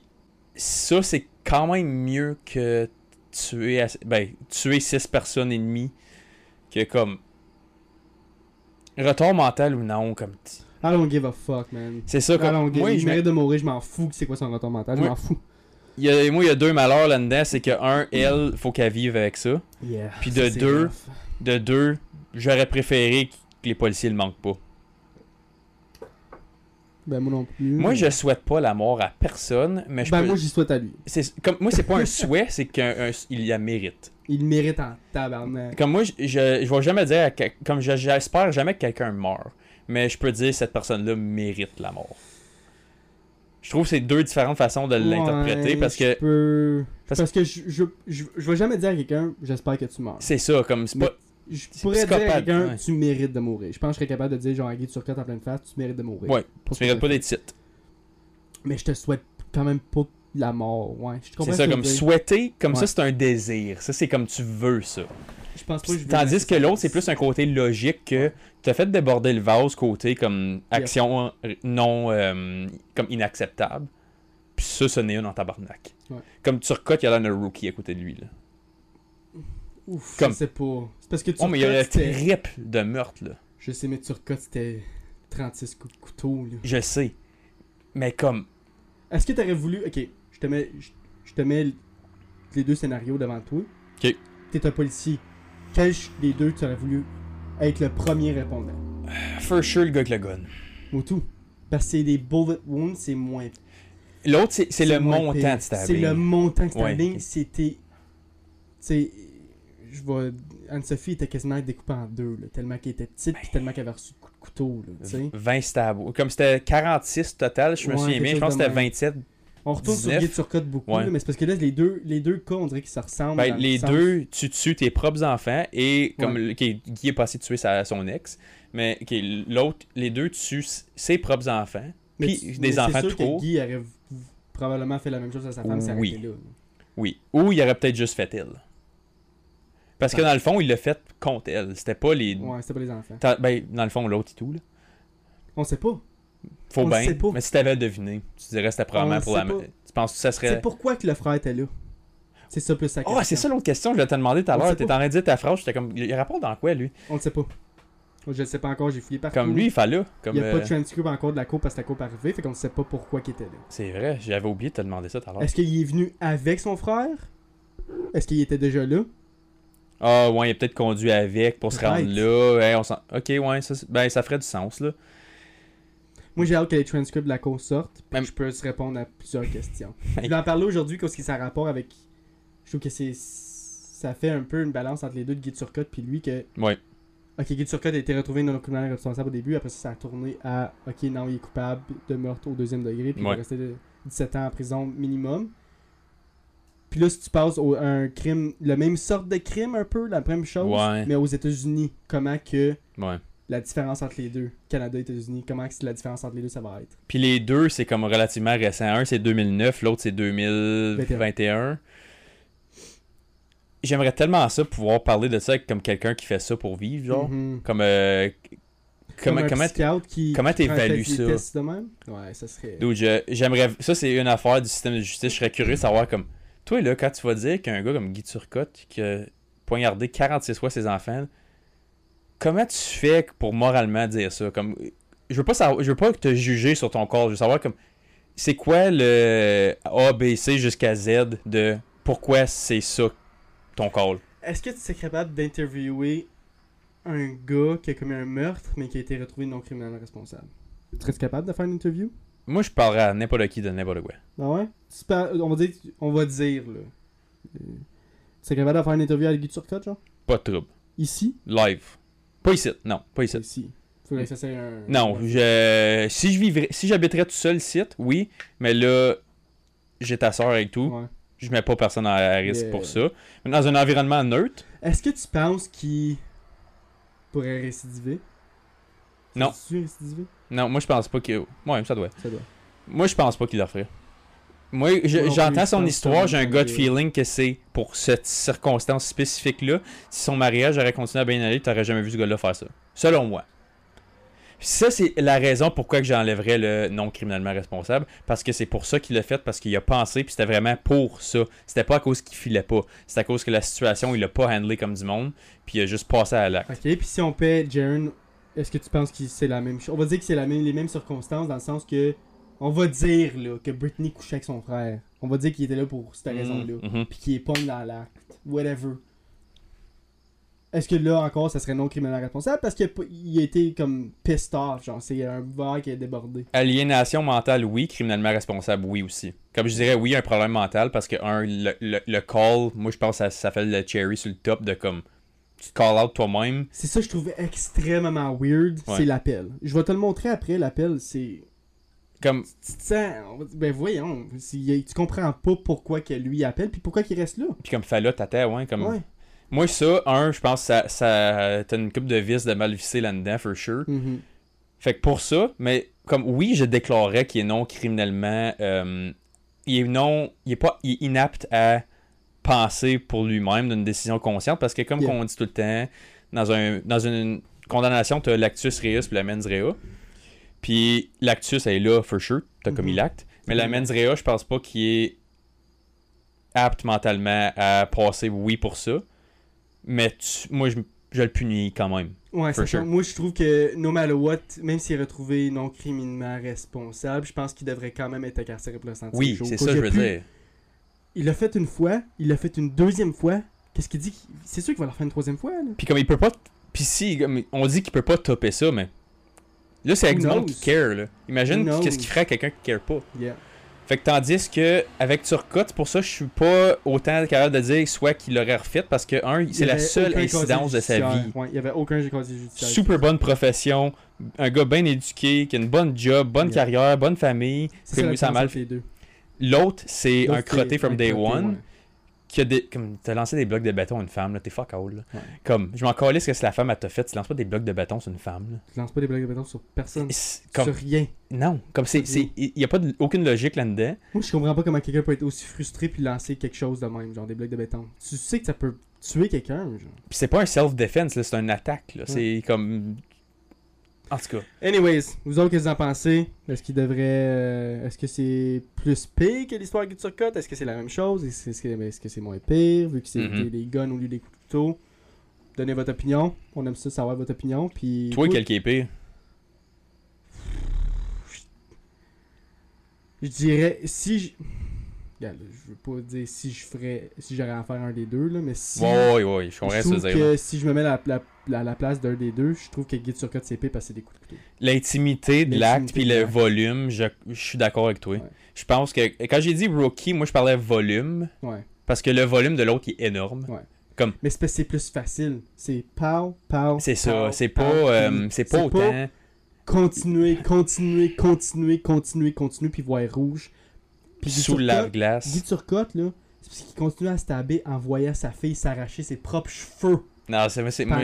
ça, c'est quand même mieux que tuer, ben, tuer six personnes et demie que comme retard mental ou non comme I don't give a fuck, man. c'est ça comme give moi je mérite de mourir, je m'en fous que c'est quoi son retard mental, je m'en fous. il y a, moi il y a deux malheurs là-dedans c'est que un elle faut qu'elle vive avec ça Yeah. Puis de deux, rough. de deux j'aurais préféré que les policiers le manquent pas Ben, moi non plus. moi je souhaite pas la mort à personne mais je Ben, peux- moi, j'y souhaite à lui. c'est comme moi c'est pas un souhait c'est qu'il la mérite Il mérite en tabarnak. Comme moi, je, je, je vais jamais dire, à quel- comme je- j'espère jamais que quelqu'un meurt, mais je peux dire que cette personne-là mérite la mort. Je trouve que c'est deux différentes façons de l'interpréter Ouais, parce je que peux- parce- Parce, que je, je, je, je vais jamais dire à quelqu'un, j'espère que tu meurs. c'est ça, comme c'est pas. Je pourrais dire à quelqu'un, ouais. tu mérites de mourir. Je pense que je serais capable de dire, genre, à Guy Turcotte en pleine face, tu mérites de mourir. Ouais, Pour Tu mérites pas d'être titre. Mais je te souhaite quand même pas la mort, ouais. Je comprends C'est ce ça, comme dire. souhaiter, comme Ouais. ça c'est un désir. Ça c'est comme tu veux ça. Je pense pas que je veux Tandis que l'autre c'est plus un côté logique que tu as fait déborder le vase côté comme action euh, non euh, comme inacceptable. Puis ça, ce n'est une en tabarnak. Ouais. Comme Turcotte, il y a l'air d'un rookie à côté de lui. Là. Ouf, comme- je sais pas. C'est parce que Oh, mais il y a le Turcotte, c'était... trip de meurtre, là. Je sais, mais Turcotte, c'était 36 coups de couteau, là. Je sais. Mais comme. Est-ce que t'aurais voulu... Ok, je te mets... Je, te mets les deux scénarios devant toi. Ok. T'es un policier. Quel des deux tu aurais voulu être le premier répondant? For sure, le gars avec le gun. Ou tout. Parce que c'est des bullet wounds, c'est moins... L'autre, c'est le moins montant de stabbing. C'est le montant de stabbing. C'était... Je vois... Anne-Sophie était quasiment découpée en deux, là, tellement qu'elle était petite, puis tellement qu'elle avait reçu de coups de couteau, là, tu sais. 20 stabs. Comme c'était 46 total, je me Ouais, souviens bien. Je pense que c'était même. 27. On retourne 19. sur Guy Turcotte beaucoup, Ouais. là, mais c'est parce que là, les deux, les deux cas, on dirait qu'ils se ressemblent. Ben, le les sens- deux, tu tues tes propres enfants et comme Ouais. Guy est passé tuer sa, son ex, mais l'autre, les deux tuent ses propres enfants. Mais puis des mais enfants sûr trop. que Guy aurait probablement fait la même chose à sa femme si elle Oui. était là. Oui. Ou il aurait peut-être juste fait elle. Parce que Ah. dans le fond, il l'a fait contre elle. C'était pas les. Ouais, c'était pas les enfants. T'as- Ben, dans le fond, l'autre et tout. Là. On sait pas. Faut On le bien. sait pas. Mais si t'avais deviné, tu dirais que c'était probablement le pour la. sait pas. Tu penses que ça C'est serait. pourquoi que le frère était là? C'est ça plus sa Oh, c'est ça l'autre question que je vais te demander tout à On l'heure. sait T'es en pas. train de dire ta phrase, j'étais comme. Il rapporte dans quoi, lui? On le sait pas. Je le sais pas encore, j'ai fouillé partout. Comme lui, il. Comme, Il n'y a pas euh, de transcript encore de la coupe parce que la coupe est arrivée, fait qu'on ne sait pas pourquoi il était là. C'est vrai, j'avais oublié de te demander ça tout à l'heure. Est-ce qu'il est venu avec son frère? Est-ce qu'il était déjà là? Ah, ouais, il a peut-être conduit avec pour se rendre là. Hey, on ok, ouais, ça, ben, ça ferait du sens, là. Moi, j'ai hâte que les transcripts de la course sortent, puis Même- que je peux se répondre à plusieurs questions. Je voulais en parler aujourd'hui parce que ça a rapport avec. Je trouve que c'est. Ça fait un peu une balance entre les deux de Guy Turcotte puis lui que. Ouais. Ok, Guy Turcotte a été retrouvé non criminel responsable au début, après ça, ça a tourné à. Ok, non, il est coupable de meurtre au deuxième degré, puis il va rester de 17 ans en prison minimum. Puis là, si tu passes au, un crime, la même sorte de crime un peu, la même chose, Ouais. mais aux États-Unis, comment que Ouais. la différence entre les deux, Canada et États-Unis, comment que la différence entre les deux ça va être? Puis les deux, c'est comme relativement récent. Un, c'est 2009, l'autre, c'est 2021. J'aimerais tellement ça pouvoir parler de ça avec comme quelqu'un qui fait ça pour vivre, genre. Mhm. Comme. euh, comment, Comme comment, qui, comment t'évalues ça? tests de même? Ouais, ça serait. J'aimerais. Ça, c'est une affaire du système de justice. Je serais curieux de savoir, comme. Toi, là, quand tu vas dire qu'un gars comme Guy Turcotte, qui a poignardé 46 fois ses enfants, comment tu fais pour moralement dire ça? Comme. Je veux pas savoir, je veux pas te juger sur ton corps. Je veux savoir, comme. C'est quoi le A, B, C jusqu'à Z de pourquoi c'est ça ton call? Est-ce que tu serais capable d'interviewer un gars qui a commis un meurtre mais qui a été retrouvé non criminellement responsable? Tu serais capable de faire une interview? Moi, je parlerais à n'importe qui de n'importe quoi. Ah ouais? On va dire, on va dire là. Euh, Tu serais capable de faire une interview avec Guy Turcotte, genre? Pas de trouble. Ici? Live. Pas ici. Non, pas ici. Ici. Faudrait que ça soit un. Non, je, si je vivrais, si j'habiterais tout seul site, oui, mais là, j'ai ta soeur avec tout, Ouais. je mets pas personne à à risque Yeah. pour ça. Mais dans un environnement neutre, Est-ce que tu penses qu'il pourrait récidiver? Non. Non, moi je pense pas que, ouais, ça doit. Ça doit. Moi je pense pas qu'il le ferait. Moi, j'entends je son histoire, j'ai un gut feeling que c'est pour cette circonstance spécifique-là. Si son mariage aurait continué à bien aller, t'aurais jamais vu ce gars-là faire ça. Selon moi. Puis Ça, c'est la raison pourquoi j'enlèverais le non criminellement responsable. Parce que c'est pour ça qu'il l'a fait, parce qu'il a pensé, puis c'était vraiment pour ça. C'était pas à cause qu'il filait pas. C'était à cause que la situation, il l'a pas handlé comme du monde, puis il a juste passé à l'acte. Ok, puis si on paie Jaren, est-ce que tu penses que c'est la même chose On va dire que c'est la même, les mêmes circonstances dans le sens que. On va dire là, que Britney couchait avec son frère. On va dire qu'il était là pour cette raison-là. Mhm. Puis qu'il est pas dans l'acte. Whatever. Est-ce que là encore ça serait non criminellement responsable? Parce qu'il a été comme pissed off, genre c'est un verre qui a débordé. Aliénation mentale, oui. Criminellement responsable, oui aussi. Comme je dirais, oui, un problème mental parce que, un, le, le- le call, moi je pense que ça, ça fait le cherry sur le top de comme. Tu te call out toi-même. C'est ça que je trouvais extrêmement weird, Ouais. c'est l'appel. Je vais te le montrer après, l'appel, c'est... Comme. Tu te sens... Ben voyons, si- tu comprends pas pourquoi que lui appelle, puis pourquoi qu'il reste là. Puis comme là, t'attends, ouais. Comme, Ouais. Moi, ça, un, je pense que ça, ça t'as une coupe de vis de mal vissé là-dedans, for sure. Mhm. Fait que pour ça, mais comme oui, je déclarerais qu'il est non criminellement. euh, il est non. Il est pas. Il est inapte à penser pour lui-même d'une décision consciente parce que, comme Yeah. on dit tout le temps, dans, un, dans une condamnation, tu as l'actus reus puis la mens rea. Puis l'actus elle est là, for sure. Tu as commis Mhm. l'acte. Mais la Mhm. mens rea, je pense pas qu'il est apte mentalement à passer oui pour ça. Mais tu- moi, je, je le punis quand même. Ouais, c'est sure. Moi, je trouve que no matter what, même s'il est retrouvé non criminellement responsable, je pense qu'il devrait quand même être incarcéré pour le ses Oui, c'est ça, je veux dire. Il l'a fait une fois, il l'a fait une deuxième fois. Qu'est-ce qu'il dit C'est sûr qu'il va le faire une troisième fois, là. Puis comme il peut pas. Puis si, comme, on dit qu'il peut pas topper ça, mais. Là, c'est avec du monde qui care, là. Imagine qu'est-ce qu'il ferait à quelqu'un qui care pas. Yeah. Fait que tandis que, avec Turcotte, c'est pour ça que je suis pas autant capable de dire soit qu'il l'aurait refait, parce que, un, c'est la seule incidence de sa vie. Ouais, il y avait aucun judiciaire. Super bonne profession, un gars bien éduqué, qui a une bonne job, bonne Yeah. carrière, bonne famille. C'est ça, ça mal les deux. L'autre, c'est un crotté from day one. ouais. Qui a des. Comme, t'as lancé des blocs de béton à une femme, là. T'es fuck all, là. Ouais. Comme, je m'en calisse que si la femme, elle t'a fait. Tu lances pas des blocs de béton sur une femme, là. Tu lances pas des blagues de béton sur personne. Comme, Sur rien. Non, comme c'est, c'est, il y a pas de- aucune logique là-dedans. Moi, je comprends pas comment quelqu'un peut être aussi frustré puis lancer quelque chose de même, genre des blocs de béton. Tu sais que ça peut tuer quelqu'un. Puis c'est pas un self-defense, là, c'est une attaque, là. Ouais. C'est comme. En tout cas, Anyways, vous autres, qu'est-ce que vous en pensez? Est-ce qu'il devrait. euh, Est-ce que c'est plus pire que l'histoire qui Turcotte Est-ce que c'est la même chose? Est-ce que c'est moins pire vu que c'est Mhm. des, des guns au lieu des coups de couteau? Donnez votre opinion. On aime ça savoir votre opinion. Puis. toi, quel qui est pire? Je dirais. Si je. Regarde, je veux pas dire si je ferais. Si j'aurais à faire un des deux, là, mais si. Ouais, ouais, ouais, je ce que dire. là. si je me mets à la, la, la- la place d'un des deux, je trouve que Guy Turcotte pire parce que c'est des coups de couteau. L'intimité de l'acte puis le volume, je, je suis d'accord avec toi. Ouais. Je pense que quand j'ai dit rookie, moi je parlais volume Ouais. parce que le volume de l'autre est énorme. Mais c'est parce que c'est plus facile. C'est pow, pow. C'est ça, pow, c'est pas, euh, c'est pas autant. continuer, continuer, continuer, continuer, continuer, puis voir rouge. Puis sous la Turcotte- Guy. Turcotte, là, c'est parce qu'il continue à se taber en voyant sa fille s'arracher ses propres cheveux Non, c'est c'est moi.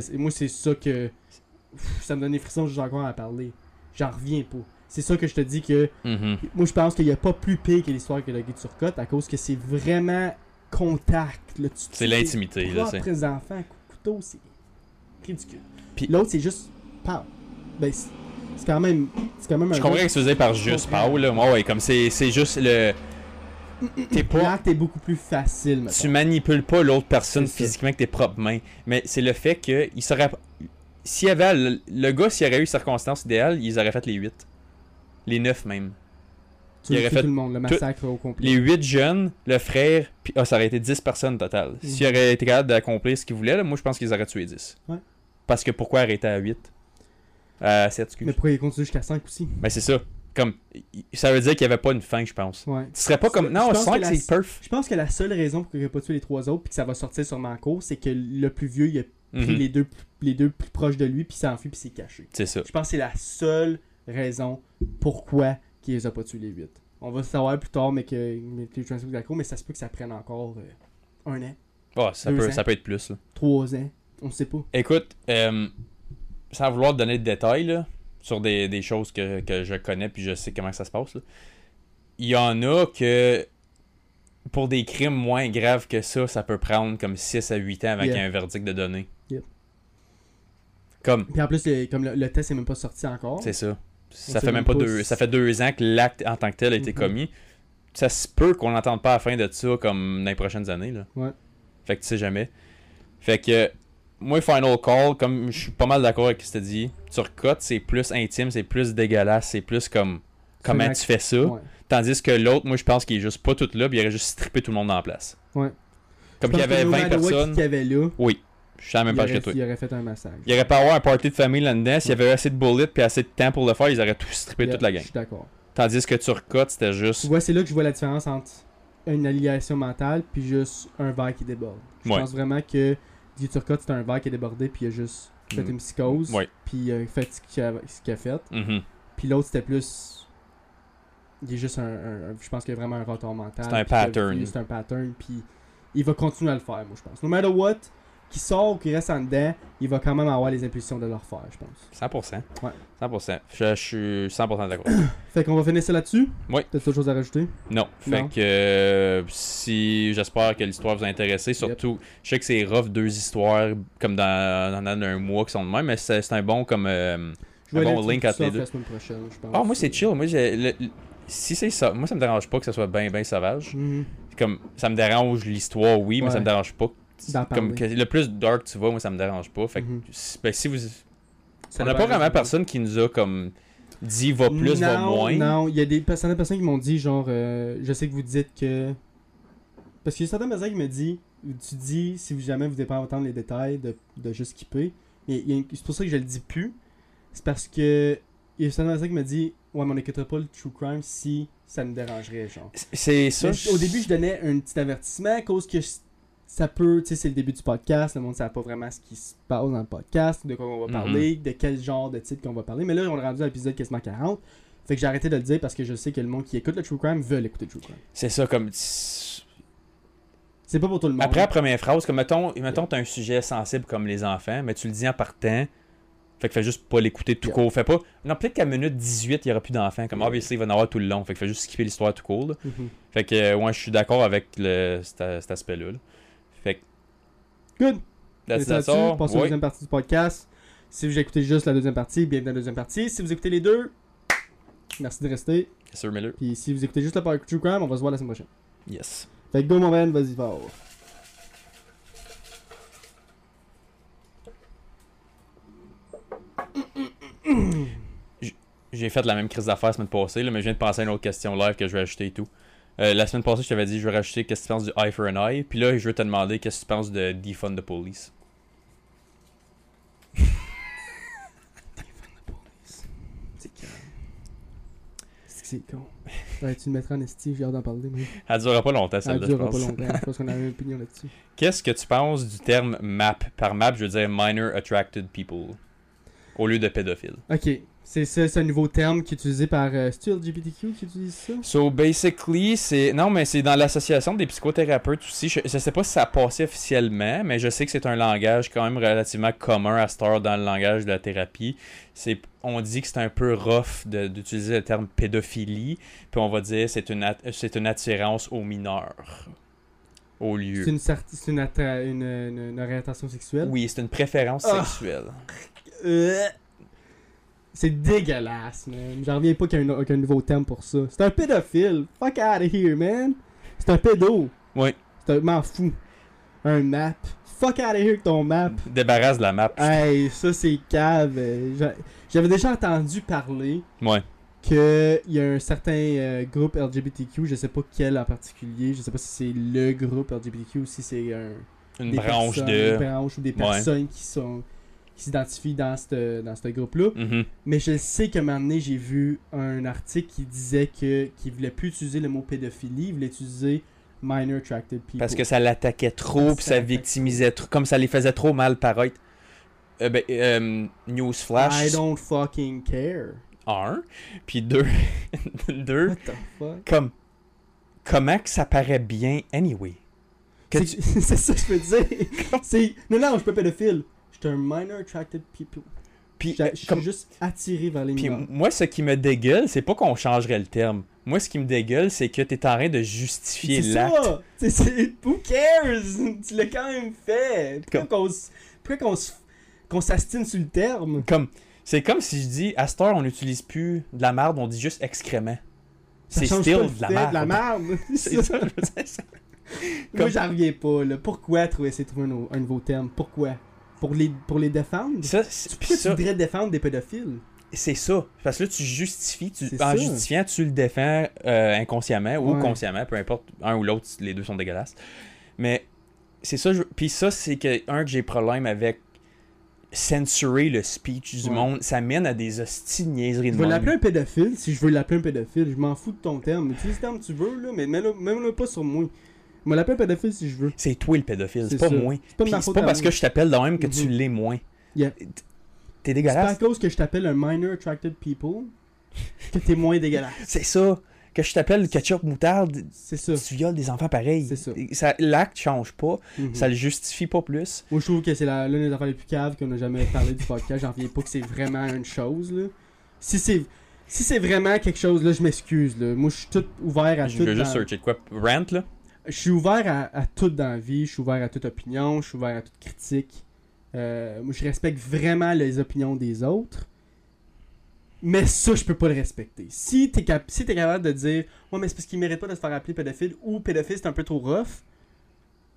fait. Et moi, c'est ça que. Pff, Ça me donne des frissons juste encore à parler. J'en reviens pas. C'est ça que je te dis que. Mhm. Moi, je pense qu'il n'y a pas plus pire que l'histoire que le Guy Turcotte à cause que c'est vraiment contact. là. Tu C'est l'intimité, là, c'est. enfants, couteau, c'est ridicule. Puis- L'autre, c'est juste pow. Ben, c'est c'est quand même. C'est quand même Je un comprends gars- ce que tu faisais par juste comprends. Paul, là. Ouais, ouais, comme c'est c'est juste le. T'es pas. L'acte est beaucoup plus facile, mettons. Tu manipules pas l'autre personne C'est physiquement avec tes propres mains. Mais c'est le fait que il serait. S'il y avait. Le, le gars, s'il aurait eu circonstances idéales, ils auraient fait les 8. Les 9 même. Tu il aurait fait tout le monde, le massacre au complet. Les 8 jeunes, le frère, puis ah, ça aurait été 10 personnes total. Mhm. S'ils auraient été capables d'accomplir ce qu'ils voulaient, là, moi je pense qu'ils auraient tué 10. Ouais. Parce que pourquoi arrêter à 8 À 7, excuse. Mais pourquoi il continue jusqu'à 5 aussi? Mais c'est ça. Comme, ça veut dire qu'il n'y avait pas une fin, je pense. Ouais. Tu serais pas comme. Je Non, pense 5 que la- c'est perf. Je pense que la seule raison pour qu'il n'ait pas tué les trois autres puis que ça va sortir en cours, c'est que le plus vieux, il a pris Mhm. les, deux, les deux plus proches de lui puis s'est enfui puis s'est caché. C'est ça. Je pense que c'est la seule raison pourquoi qu'il les a pas tués les 8. On va savoir plus tard, mais que les Transformers cour, mais ça se peut que ça prenne encore euh, un an, Ah, ça, Deux peut, ans. ça peut être plus. là. trois ans, on sait pas. Écoute, euh, sans vouloir te donner de détails là, sur des, des choses que, que je connais puis je sais comment ça se passe, là, il y en a que pour des crimes moins graves que ça, ça peut prendre comme 6 à 8 ans avec Yeah. un verdict de données. Comme, Puis en plus, comme le, le test est même pas sorti encore. c'est ça. Ça fait même pas pas deux, ça fait deux ans que l'acte en tant que tel a été Mhm. commis. Ça se peut qu'on n'entende pas la fin de ça comme dans les prochaines années. Là. Ouais. Fait que tu sais jamais. Fait que moi, Final Call, comme je suis pas mal d'accord avec ce que tu dit, tu recotes, c'est plus intime, c'est plus dégueulasse, c'est plus comme comment tu fais ça. Ouais. Tandis que l'autre, moi je pense qu'il est juste pas tout là, puis il aurait juste strippé tout le monde en place. Ouais. Comme il y avait no 20 matter what personnes. qu'il y avait là, Oui, je suis à la même page que toi. il aurait fait un massacre. Il aurait pas avoir un party de famille là-dedans. S'il y avait assez de bullets puis assez de temps pour le faire, ils auraient tout strippé Yeah, toute la gang. Je suis d'accord. Tandis que tu recotes, c'était Tu juste. vois, c'est là que je vois la différence entre une alliation mentale puis juste un verre qui déborde. Je pense vraiment que Guy Turcotte, c'est un verre qui a débordé puis il a juste fait Mm. une psychose. Ouais. Puis il a fait ce qu'il a, fait. Mhm. Puis l'autre, c'était plus. Il est juste un. un- un- je pense qu'il y a vraiment un retard mental. C'est un pattern. C'est un pattern. Puis il va continuer à le faire, moi, je pense. No matter what, qu'il sort ou qu'il reste en dedans, il va quand même avoir les impulsions de le refaire, je pense. 100%. Ouais. 100%. Je, je suis 100% d'accord. Fait qu'on va finir ça là-dessus? Oui. T'as autre chose à rajouter? Non. Fait Non. que euh, si j'espère que l'histoire vous a intéressé, surtout, je sais que c'est rough deux histoires comme dans, dans un mois qui sont de même, mais c'est un bon comme. euh, Je Un bon link entre les deux. la semaine prochaine, je pense. Ah, moi c'est chill. Moi, j'ai- le- le- si c'est ça, moi ça me dérange pas que ça soit bien, bien sauvage. Mhm. Comme ça me dérange l'histoire, oui, mais Ouais. ça me dérange pas. Comme que le plus dark tu vas, moi ça me dérange pas. Fait que Mhm. si- ben, si vous. Ça on n'a pas vraiment personne qui nous a comme dit va plus, va non, moins. Non, il y a des certaines personnes qui m'ont dit, genre, euh, je sais que vous dites que. Parce qu'il y a certaines personnes qui me disent, tu dis, si vous jamais vous devez pas entendre les détails, de, de juste skipper. Mais c'est pour ça que je le dis plus. C'est parce que. Il y a certaines personnes qui me disent, ouais, mais on n'écouterait pas le true crime si ça nous dérangerait, genre. C'est ça. Je- au début, je donnais un petit avertissement à cause que je- ça peut, tu sais, c'est le début du podcast, le monde ne sait pas vraiment ce qui se passe dans le podcast, de quoi on va Mhm. parler, de quel genre de titre qu'on va parler. Mais là, on est rendu à l'épisode quasiment 40. Fait que j'ai arrêté de le dire parce que je sais que le monde qui écoute le True Crime veut écouter le True Crime. C'est ça comme. C'est pas pour tout le monde. Après la première phrase, comme mettons, mettons t'as un sujet sensible comme les enfants, mais tu le dis en partant. Fait que fais juste pas l'écouter tout Yeah. court. Fais pas. Non, peut-être qu'à minute 18, il y aura plus d'enfants. Comme obviously, il va en avoir tout le long. Fait que fais juste skipper l'histoire tout court. Mhm. Fait que euh, ouais, je suis d'accord avec le, cet, cet aspect-là. là. Good. That's, that's all. Passons à la deuxième partie du podcast. Si vous écoutez juste la deuxième partie, bienvenue dans la deuxième partie. Si vous écoutez les deux, merci de rester. Yes, sir Miller. Puis si vous écoutez juste le podcast True Crime, on va se voir la semaine prochaine. Yes. Fait que go, mon man, vas-y, fort. J'ai fait la même crise d'affaires la semaine passée, là, mais je viens de penser à une autre question live que je vais ajouter et tout. Euh, la semaine passée, je t'avais dit je vais rajouter qu'est-ce que tu penses du Eye for an Eye. Puis là, je vais te demander qu'est-ce que tu penses de Defund the Police. C'est con. C'est que c'est con. Ouais, tu le mettras en esti, j'ai hâte d'en parler. Mais... Elle durera pas longtemps, Ça celle-là, je durera pas longtemps. Je pense qu'on a une opinion là-dessus. Qu'est-ce que tu penses du terme map? Par map, je veux dire minor attracted people. Au lieu de pédophile. Ok, c'est ça, c'est un nouveau terme qui est utilisé par. Euh, C'est-tu LGBTQ qui utilise ça? So basically, c'est. Non, mais c'est dans l'association des psychothérapeutes aussi. Je, je sais pas si ça a passé officiellement, mais je sais que c'est un langage quand même relativement commun à cette heure dans le langage de la thérapie. C'est, on dit que c'est un peu rough de- d'utiliser le terme pédophilie, puis on va dire c'est une, c'est une attirance aux mineurs. Au lieu. C'est une, c'est une, une- une orientation sexuelle? Oui, c'est une préférence Ah. sexuelle. Euh, C'est dégueulasse, man. J'en reviens pas qu'il y un, nouveau terme pour ça. C'est un pédophile. Fuck out of here, man. C'est un pédo. Oui. C'est un m'en fous. Un map. Fuck out of here avec ton map. Débarrasse de la map. Hey, ça c'est cave. J'a- J'avais déjà entendu parler Ouais. qu'il y a un certain euh, groupe LGBTQ, je sais pas quel en particulier, je sais pas si c'est le groupe LGBTQ ou si c'est un, Une branche de. une branche ou des Ouais. personnes qui sont qui s'identifient dans ce dans groupe-là. Mhm. Mais je sais qu'à un moment donné, j'ai vu un article qui disait que qu'il voulait plus utiliser le mot pédophilie, il voulait utiliser minor attracted people. Parce que ça l'attaquait trop, puis ça ça victimisait trop, comme ça les faisait trop mal paraître. Euh, ben, euh, Newsflash, I don't fucking care. un. Puis deux, deux, What the fuck? comme, comment que ça paraît bien anyway? C'est ça que je veux dire. Non non, je suis pas pédophile. Je suis un minor attracted people. Puis, Je euh, je suis comme- juste attiré vers les puis mineurs. moi, ce qui me dégueule, c'est pas qu'on changerait le terme. Moi, ce qui me dégueule, c'est que t'es en train de justifier C'est l'acte. ça! C'est- c'est- Who cares? Tu l'as quand même fait! Pourquoi Comme- qu'on s'astine sur le terme? Comme, c'est comme si je dis, à cette heure, on n'utilise plus de la merde, on dit juste excrément. Ça C'est still de la merde. De la merde! C'est ça, je veux dire, ça. Moi, Comme- j'en reviens pas, là. Pourquoi trouver, essayer de trouver un nouveau terme? Pourquoi? Pour les, pour les défendre? Ça, Pourquoi tu ça, voudrais défendre des pédophiles? c'est ça. Parce que là, tu justifies, tu, en ça. justifiant, tu le défends euh, inconsciemment ou Ouais. consciemment, peu importe, un ou l'autre, les deux sont dégueulasses. Mais c'est ça, je- puis ça, c'est que, un, que j'ai problème avec censurer le speech du Ouais. monde, ça mène à des hosties niaiseries Je de vais monde. l'appeler un pédophile si je veux l'appeler un pédophile. Je m'en fous de ton terme. Utilise le terme que tu veux, là, mais mets-le mets-le pas sur moi. Je l'appeler un pédophile si je veux. C'est toi le pédophile, c'est pas ça. moi. C'est pas Puis c'est pas parce que je t'appelle de même que tu Mhm. l'es moins. Yeah. T'es C'est pas à dégueulasse. cause que je t'appelle un minor attracted people que t'es moins dégueulasse. C'est ça. Que je t'appelle ketchup moutarde, C'est ça. tu violes des enfants pareils. C'est ça. ça L'acte change pas, Mhm. ça le justifie pas plus. Moi, je trouve que c'est l'une des affaires les plus caves qu'on a jamais parlé du podcast. J'en reviens pas que c'est vraiment une chose, là. Si c'est si c'est vraiment quelque chose, là, je m'excuse, là. Moi, je suis tout ouvert à Je tout. veux juste dans- searcher de quoi. Rant, là. Je suis ouvert à, à tout dans. Je suis ouvert à toute opinion. Je suis ouvert à toute critique. Euh, je respecte vraiment les opinions des autres. Mais ça, je peux pas le respecter. Si t'es cap si t'es capable de dire Ouais, mais c'est parce qu'il mérite pas de se faire appeler pédophile ou pédophile c'est un peu trop rough,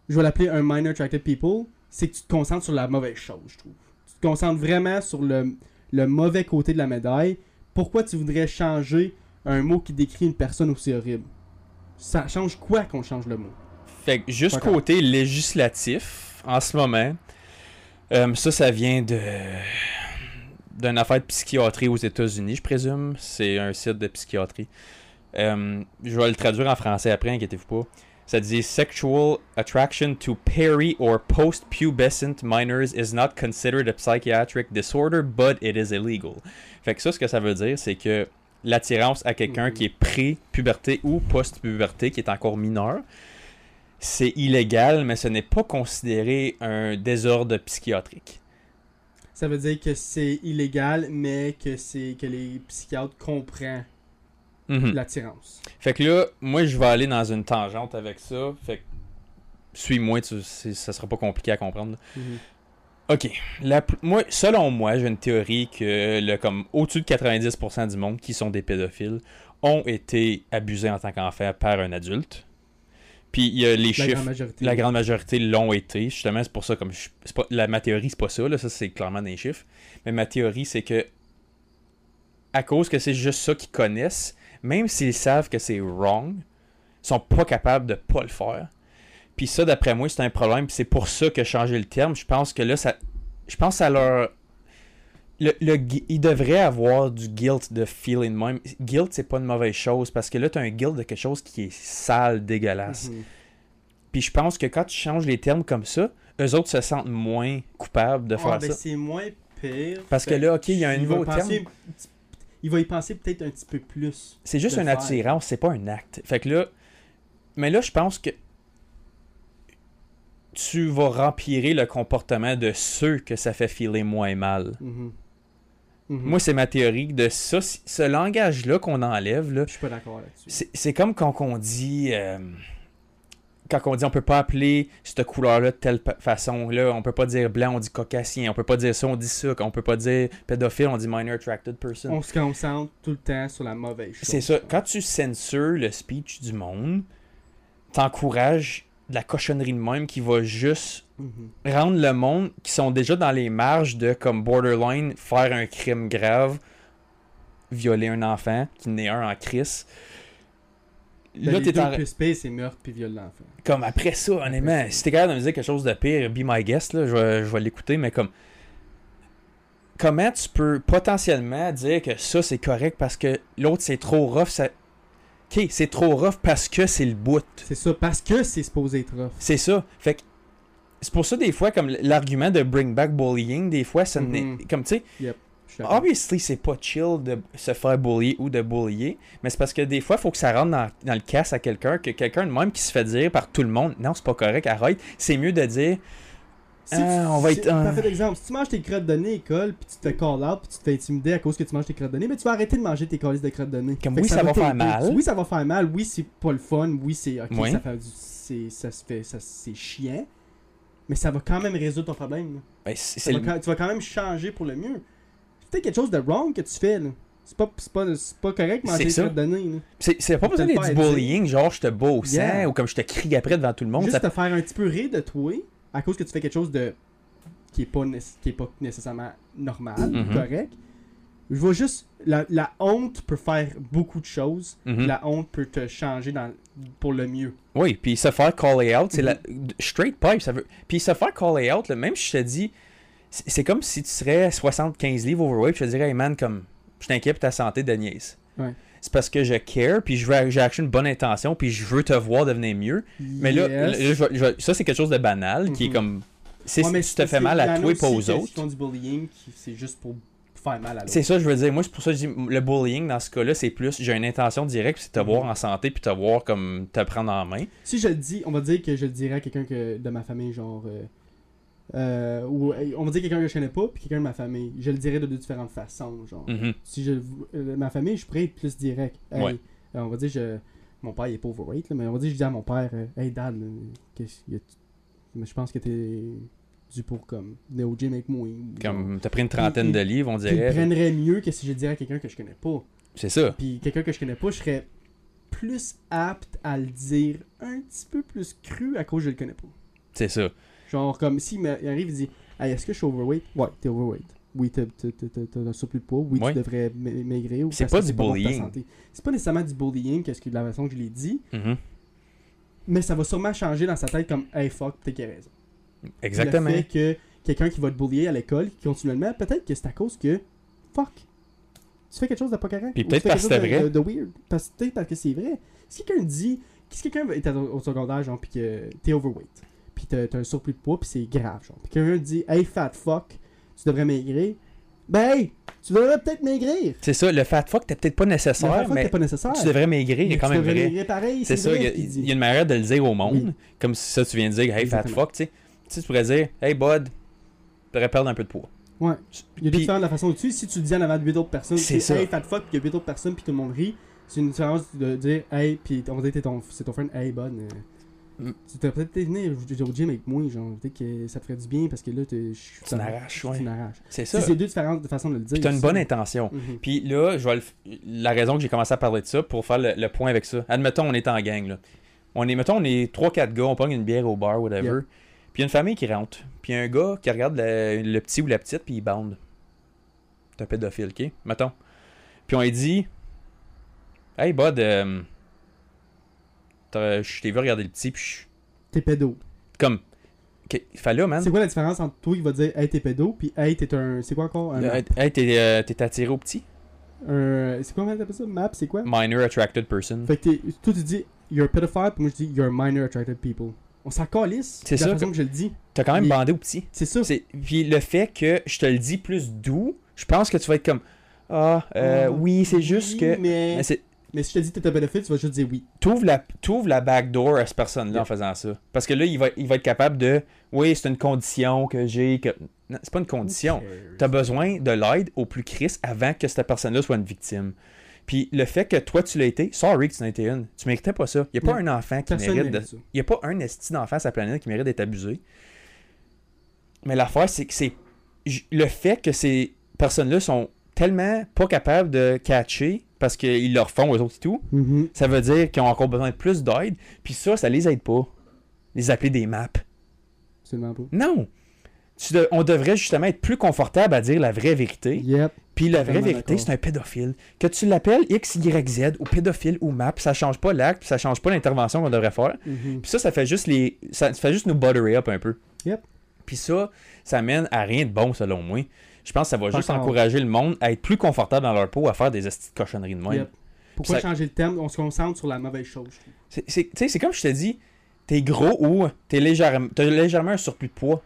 je vais l'appeler un minor attracted people, c'est que tu te concentres sur la mauvaise chose, je trouve. Tu te concentres vraiment sur le mauvais côté de la médaille. Pourquoi tu voudrais changer un mot qui décrit une personne aussi horrible? Ça change quoi qu'on change le mot? Fait que juste côté législatif, en ce moment, euh, ça, ça vient de d'une affaire de psychiatrie aux États-Unis, je présume. C'est un site de psychiatrie. Euh, je vais le traduire en français après, inquiétez-vous pas. Ça dit Sexual attraction to peri or post-pubescent minors is not considered a psychiatric disorder, but it is illegal. Fait que ça, ce que ça veut dire, c'est que l'attirance à quelqu'un Mhm. qui est pré-puberté ou post-puberté, qui est encore mineur, c'est illégal, mais ce n'est pas considéré un désordre psychiatrique. Ça veut dire que c'est illégal, mais que c'est que les psychiatres comprennent Mhm. l'attirance. Fait que là, moi, je vais aller dans une tangente avec ça. Fait que, suis-moi, ça sera pas compliqué à comprendre. Ok. La moi, selon moi, j'ai une théorie que le, comme au-dessus de 90% du monde qui sont des pédophiles ont été abusés en tant qu'enfants par un adulte. Puis il y a les La chiffres. grande majorité. La grande majorité l'ont été. Justement, c'est pour ça, comme je- pas, la, ma théorie, c'est pas ça, là, ça c'est clairement des chiffres. Mais ma théorie, c'est que à cause que c'est juste ça qu'ils connaissent, même s'ils savent que c'est wrong, ils sont pas capables de pas le faire. Puis ça, d'après moi, c'est un problème. Puis c'est pour ça que changer le terme, je pense que là, ça. Je pense ça leur. Le, le ils devraient avoir du guilt de feeling même. Guilt, c'est pas une mauvaise chose parce que là, t'as un guilt de quelque chose qui est sale, dégueulasse. Mhm. Puis je pense que quand tu changes les termes comme ça, eux autres se sentent moins coupables de faire Ah, ben, ça. c'est moins pire. Parce que là, ok, il y a un il nouveau penser- Il va y penser peut-être un petit peu plus. C'est juste une faire. attirance, c'est pas un acte. Fait que là, mais là, je pense que tu vas rempirer le comportement de ceux que ça fait filer moins mal. Mhm. Mhm. Moi, c'est ma théorie de ça. Ce langage-là qu'on enlève, là, je suis pas d'accord là-dessus. c'est comme quand on dit. euh, quand on dit on peut pas appeler cette couleur-là de telle façon, là, on peut pas dire blanc, on dit caucasien, on peut pas dire ça, on dit ça, on peut pas dire pédophile, on dit minor attracted person. On se concentre tout le temps sur la mauvaise chose. C'est ça. Quand tu censures le speech du monde, t'encourages de la cochonnerie de même qui va juste Mhm. rendre le monde qui sont déjà dans les marges de comme borderline faire un crime grave, violer un enfant, qui n'est un en crise. Ben, Là, t'es en... plus pire, c'est meurtre puis viol l'enfant. Comme après ça, honnêtement, Après ça. si t'es capable de me dire quelque chose de pire, be my guest, là, je vais, je vais l'écouter, mais comme. Comment tu peux potentiellement dire que ça c'est correct parce que l'autre c'est trop rough, ça. Ok, c'est trop rough parce que c'est le bout. C'est ça, parce que c'est supposé être rough. C'est ça. Fait que. C'est pour ça, des fois, comme l'argument de bring back bullying, des fois, ça n'est. Mhm. Comme tu sais, d'accord. obviously, c'est pas chill de se faire bullier ou de bullier, mais c'est parce que des fois, il faut que ça rentre dans, dans le casse à quelqu'un, que quelqu'un de même qui se fait dire par tout le monde, non, c'est pas correct, arrête. C'est mieux de dire, Si Ah, tu- on va être un- Parfait exemple. Si tu manges tes crottes de nez à l'école, puis tu te call out, puis tu te fais intimider à cause que tu manges tes crottes de nez, mais tu vas arrêter de manger tes calices de crottes de nez. Comme Fait oui, ça va faire mal. Oui, ça va faire mal. Oui, c'est pas le fun. Oui, c'est ok, Oui. ça fait du, ça se fait, ça, c'est chiant. Mais ça va quand même résoudre ton problème. ben, Ça va le- tu vas quand même changer pour le mieux. C'est peut-être quelque chose de wrong que tu fais. là. C'est pas, c'est pas, c'est pas correct de manger tes ça. crottes de nez. c'est c'est pas besoin d'être du bullying, genre je te bats au sang Yeah. ou comme je te crie après devant tout le monde. Juste ça- te faire un petit peu rire de toi à cause que tu fais quelque chose de qui est pas, qui est pas nécessairement normal, Mhm. correct. Je vois juste la, la honte peut faire beaucoup de choses. Mhm. La honte peut te changer dans, pour le mieux. Oui, puis se faire caller out, c'est Mhm. la straight pipe, ça veut. Puis se faire caller out, là, même si je te dis, c'est comme si tu serais 75 livres overweight, puis je te dirais, hey man, comme, je t'inquiète pour ta santé de niaise. Ouais. C'est parce que je care, puis j'ai actually une bonne intention, puis je veux te voir devenir mieux. Mais là, je ça c'est quelque chose de banal, qui est Mhm. comme, c'est Ouais, si tu te fais mal à toi et pas aux autres. Du bullying, c'est juste pour faire mal à l'autre. C'est ça, je veux dire. Moi, c'est pour ça que je dis le bullying dans ce cas-là, c'est plus j'ai une intention directe, c'est te voir en santé puis te voir comme te prendre en main. Si je le dis, on va dire que je le dirais à quelqu'un que, de ma famille, genre. euh, euh, ou euh, on va dire quelqu'un que je connais pas, puis quelqu'un de ma famille. Je le dirais de deux différentes façons, genre. Mhm. Si je euh, ma famille, je pourrais être plus direct. Hey, Ouais. euh, on va dire je mon père il est pas overweight là, mais on va dire je dis à mon père hey dad, là, a- je pense que t'es dû pour comme au gym avec moi. Comme t'as pris une trentaine de livres, on dirait. prendrait mieux que si je le dirais à quelqu'un que je connais pas. C'est ça. Puis quelqu'un que je connais pas, je serais plus apte à le dire un petit peu plus cru à cause que je le connais pas. C'est ça. Genre comme s'il arrive il dit Hey, est-ce que je suis overweight? Ouais, t'es overweight. Oui, t'as un surplus de poids. Oui, Ouais. tu devrais ma- maigrir. ou C'est pas du bullying. C'est pas nécessairement du bullying, qu'est-ce que de la façon que je l'ai dit, Mhm. mais ça va sûrement changer dans sa tête comme Hey fuck, t'es qui a raison. Exactement. Le fait que quelqu'un qui va te bullier à l'école, qui continuellement, peut-être que c'est à cause que fuck. Tu fais quelque chose de pas correct. Puis peut-être parce que c'est de- De, de weird. Parce, peut-être parce que c'est vrai. Si quelqu'un dit. Si quelqu'un est au, au secondaire, genre, puis que t'es overweight, puis t'as un surplus de poids, puis c'est grave, genre. Puis quelqu'un dit Hey fat fuck, tu devrais maigrir. Ben hey, tu devrais peut-être maigrir. C'est ça, le fat fuck, t'es peut-être pas nécessaire, fat fuck, mais pas nécessaire. tu devrais maigrir, il est quand tu même devrais vrai. maigrir pareil, C'est ça, il y, a, y une manière de le dire au monde. Oui. Comme si ça, tu viens de dire, hey, fat fuck, tu sais. Tu sais, tu pourrais dire, hey, bud, tu devrais perdre un peu de poids. Ouais. Il y a différentes de la façon au-dessus. Si tu le dis en avant de 8 autres personnes, C'est c'est ça. hey fat fuck, puis il y a 8 autres personnes, puis tout le monde rit. C'est une différence de dire hey, puis on va dire t'es ton, c'est ton friend, hey bud. Mm. Tu devrais peut-être venir au gym avec moi, genre, peut-être que ça te ferait du bien parce que là, t'es- je Tu n'arraches, ouais. Tu. C'est C'est ça. c'est deux différentes façons de le dire. Puis t'as une bonne intention. Mhm. Puis là, je vais le la raison que j'ai commencé à parler de ça, pour faire le, le point avec ça. Admettons, on est en gang, là. On est, mettons, on est 3-4 gars, on prend une bière au bar, whatever. Yeah. Puis il y a une famille qui rentre. Puis il y a un gars qui regarde le, le petit ou la petite, puis il bande. C'est un pédophile, ok? Mettons. Puis on lui dit Hey, bud, euh, je t'ai vu regarder le petit, puis je- T'es pédo. comme. Ok, Fais là, man. C'est quoi la différence entre toi qui va dire hey t'es pédo, puis hey t'es un. C'est quoi encore? Un Euh? Hey, t'es euh, t'es attiré au petit? C'est quoi on appelle ça? Map, c'est quoi? Minor attracted person. Fait que t'es- toi tu dis you're a pedophile, puis moi je dis you're minor attracted people. On s'en calisse. C'est la ça façon que- que je le dis. T'as quand même bandé au petit. C'est ça. Puis le fait que je te le dis plus doux, je pense que tu vas être comme Ah, euh, Ah, oui, c'est juste oui, que. Mais, mais si je te dis que t'es un pédophile, tu vas juste dire oui. T'ouvres la, t'ouvres la backdoor à cette personne-là Yeah. en faisant ça. Parce que là, il va, il va être capable de. Oui, c'est une condition que j'ai. Que... Non, c'est pas une condition. T'as besoin de l'aide au plus crisse avant que cette personne-là soit une victime. Puis le fait que toi tu l'as été, sorry que tu n'as été une. Tu méritais pas ça. Il n'y a pas Non. un enfant qui Personne mérite de. ça. Il n'y a pas un esti d'enfant sur la planète qui mérite d'être abusé. Mais l'affaire, c'est que c'est. Le fait que ces personnes-là sont tellement pas capables de catcher parce qu'ils leur font eux autres et tout, Mhm. ça veut dire qu'ils ont encore besoin de plus d'aide. Puis ça, ça les aide pas. Les appeler des maps. Absolument pas. Non! Tu de- on devrait justement être plus confortable à dire la vraie vérité. Yep. Puis la vraie vérité, c'est un pédophile. Que tu l'appelles X, Y, Z, ou pédophile, ou map, ça change pas l'acte, ça change pas l'intervention qu'on devrait faire. Mhm. Puis ça, ça fait juste les. Ça fait juste nous butterer up un peu. Yep. Puis ça, ça mène à rien de bon selon moi. Je pense que ça va Pas juste encore. encourager le monde à être plus confortable dans leur peau, à faire des estis de cochonneries de même. Yep. Pourquoi Ça- changer le thème On se concentre sur la mauvaise chose. C'est- c'est- Tu sais, c'est comme je te dis, t'es gros ou t'es légèrement, t'as légèrement un surplus de poids.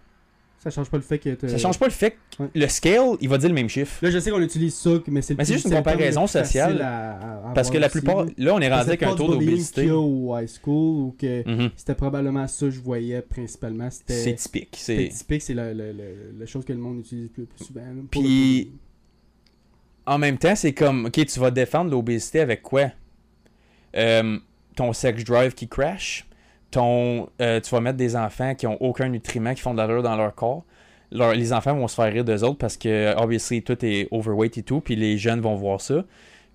Ça change pas le fait que. Ça change pas le fait que Ouais. le scale, il va dire le même chiffre. Là, je sais qu'on utilise ça, mais c'est Mais c'est juste une comparaison sociale. à- à- à Parce que la aussi, plupart. là. On est rendu avec un taux d'obésité. qu'il y a au high school ou que Mhm. c'était probablement ça que je voyais principalement. C'est typique. C'est... typique, c'est la, la- la- la chose que le monde utilise le plus souvent. là, Puis-. En même temps, c'est comme, ok, tu vas défendre l'obésité avec quoi? Euh, Ton sex drive qui crash, ton, euh, tu vas mettre des enfants qui ont aucun nutriment, qui font de l'allure dans leur corps. Leur- les enfants vont se faire rire d'eux autres parce que, obviously, tout est overweight et tout, puis les jeunes vont voir ça.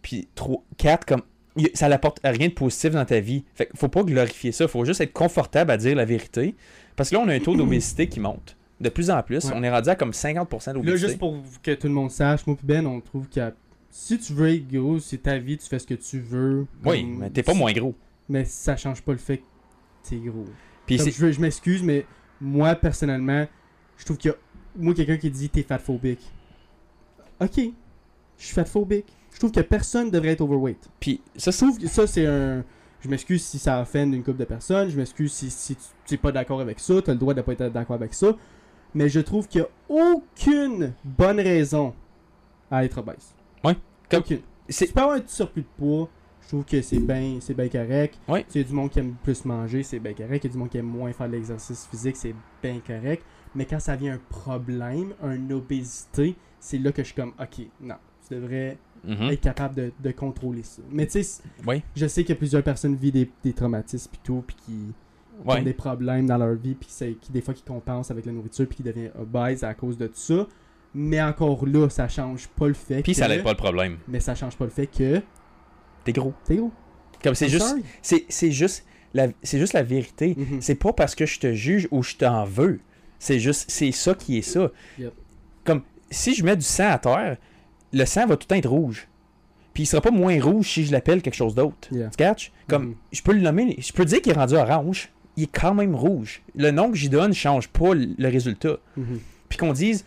Puis, trois, quatre, comme, y- ça n'apporte rien de positif dans ta vie. Fait faut pas glorifier ça, faut juste être confortable à dire la vérité. Parce que là, on a un taux d'obésité qui monte. De plus en plus, Ouais. on est rendu à comme 50% Là, d'obésité. juste pour que tout le monde sache, moi Ben, on trouve que si tu veux être gros, c'est ta vie, tu fais ce que tu veux. Oui, mais t'es pas moins gros. Mais ça change pas le fait que t'es gros. Puis Comme c'est- je m'excuse, mais moi, personnellement, je trouve qu'il y a. Moi, quelqu'un qui dit t'es fatphobique. Ok, je suis fatphobique. Je trouve que personne devrait être overweight. Puis ça, Je c'est trouve que ça, c'est un. Je m'excuse si ça offend une couple de personnes. Je m'excuse si, si tu n'es pas d'accord avec ça. Tu as le droit de pas être d'accord avec ça. Mais je trouve qu'il n'y a aucune bonne raison à être obèse. Ouais, comme- Aucune. c'est Tu peux avoir un petit surplus de poids. Je trouve que c'est bien c'est bien correct. Ouais. Tu sais, du monde qui aime plus manger, c'est bien correct. Il y a du monde qui aime moins faire de l'exercice physique, c'est bien correct. Mais quand ça vient un problème, une obésité, c'est là que je suis comme, ok, non, tu devrais Mhm. être capable de, de contrôler ça. Mais tu sais, Oui. je sais que plusieurs personnes vivent des, des traumatismes pis tout, puis qui qui ont des problèmes dans leur vie, puis qui des fois qui compensent avec la nourriture, puis qui deviennent obèses à cause de tout ça. Mais encore là, ça change pas le fait Puis que... ça n'aide pas le problème. Mais ça change pas le fait que... T'es gros. T'es gros. Comme c'est juste, c'est c'est juste la, c'est juste la vérité. Mhm. C'est pas parce que je te juge ou je t'en veux. C'est juste, c'est ça qui est ça. Yep. Comme si je mets du sang à terre, le sang va tout le temps être rouge. Puis il sera pas moins rouge si je l'appelle quelque chose d'autre. Yeah. Tu catches? Comme Mhm. je peux le nommer, je peux dire qu'il est rendu orange. Il est quand même rouge. Le nom que j'y donne change pas le résultat. Mhm. Puis qu'on dise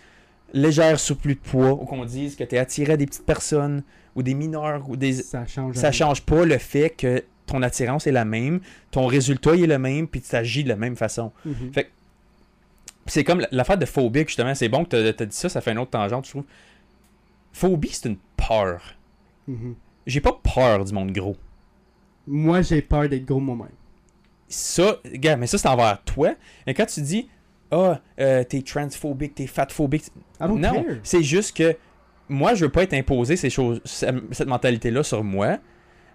légère surplus de poids, ou qu'on dise que tu es attiré à des petites personnes, ou des mineurs, ou des. Ça change Ça change pas le fait que ton attirance est la même, ton résultat il est le même, puis tu agis de la même façon. Mhm. Puis C'est comme l'affaire de phobique, justement. C'est bon que tu as dit ça, ça fait une autre tangente, je trouve. Phobie, c'est une peur. Mhm. J'ai pas peur du monde gros. Moi, j'ai peur d'être gros moi-même. Ça, gars, mais ça, c'est envers toi. Et quand tu dis, ah, euh, t'es transphobique, t'es fatphobique, non, c'est juste que moi, je veux pas être imposé ces choses, cette mentalité-là sur moi.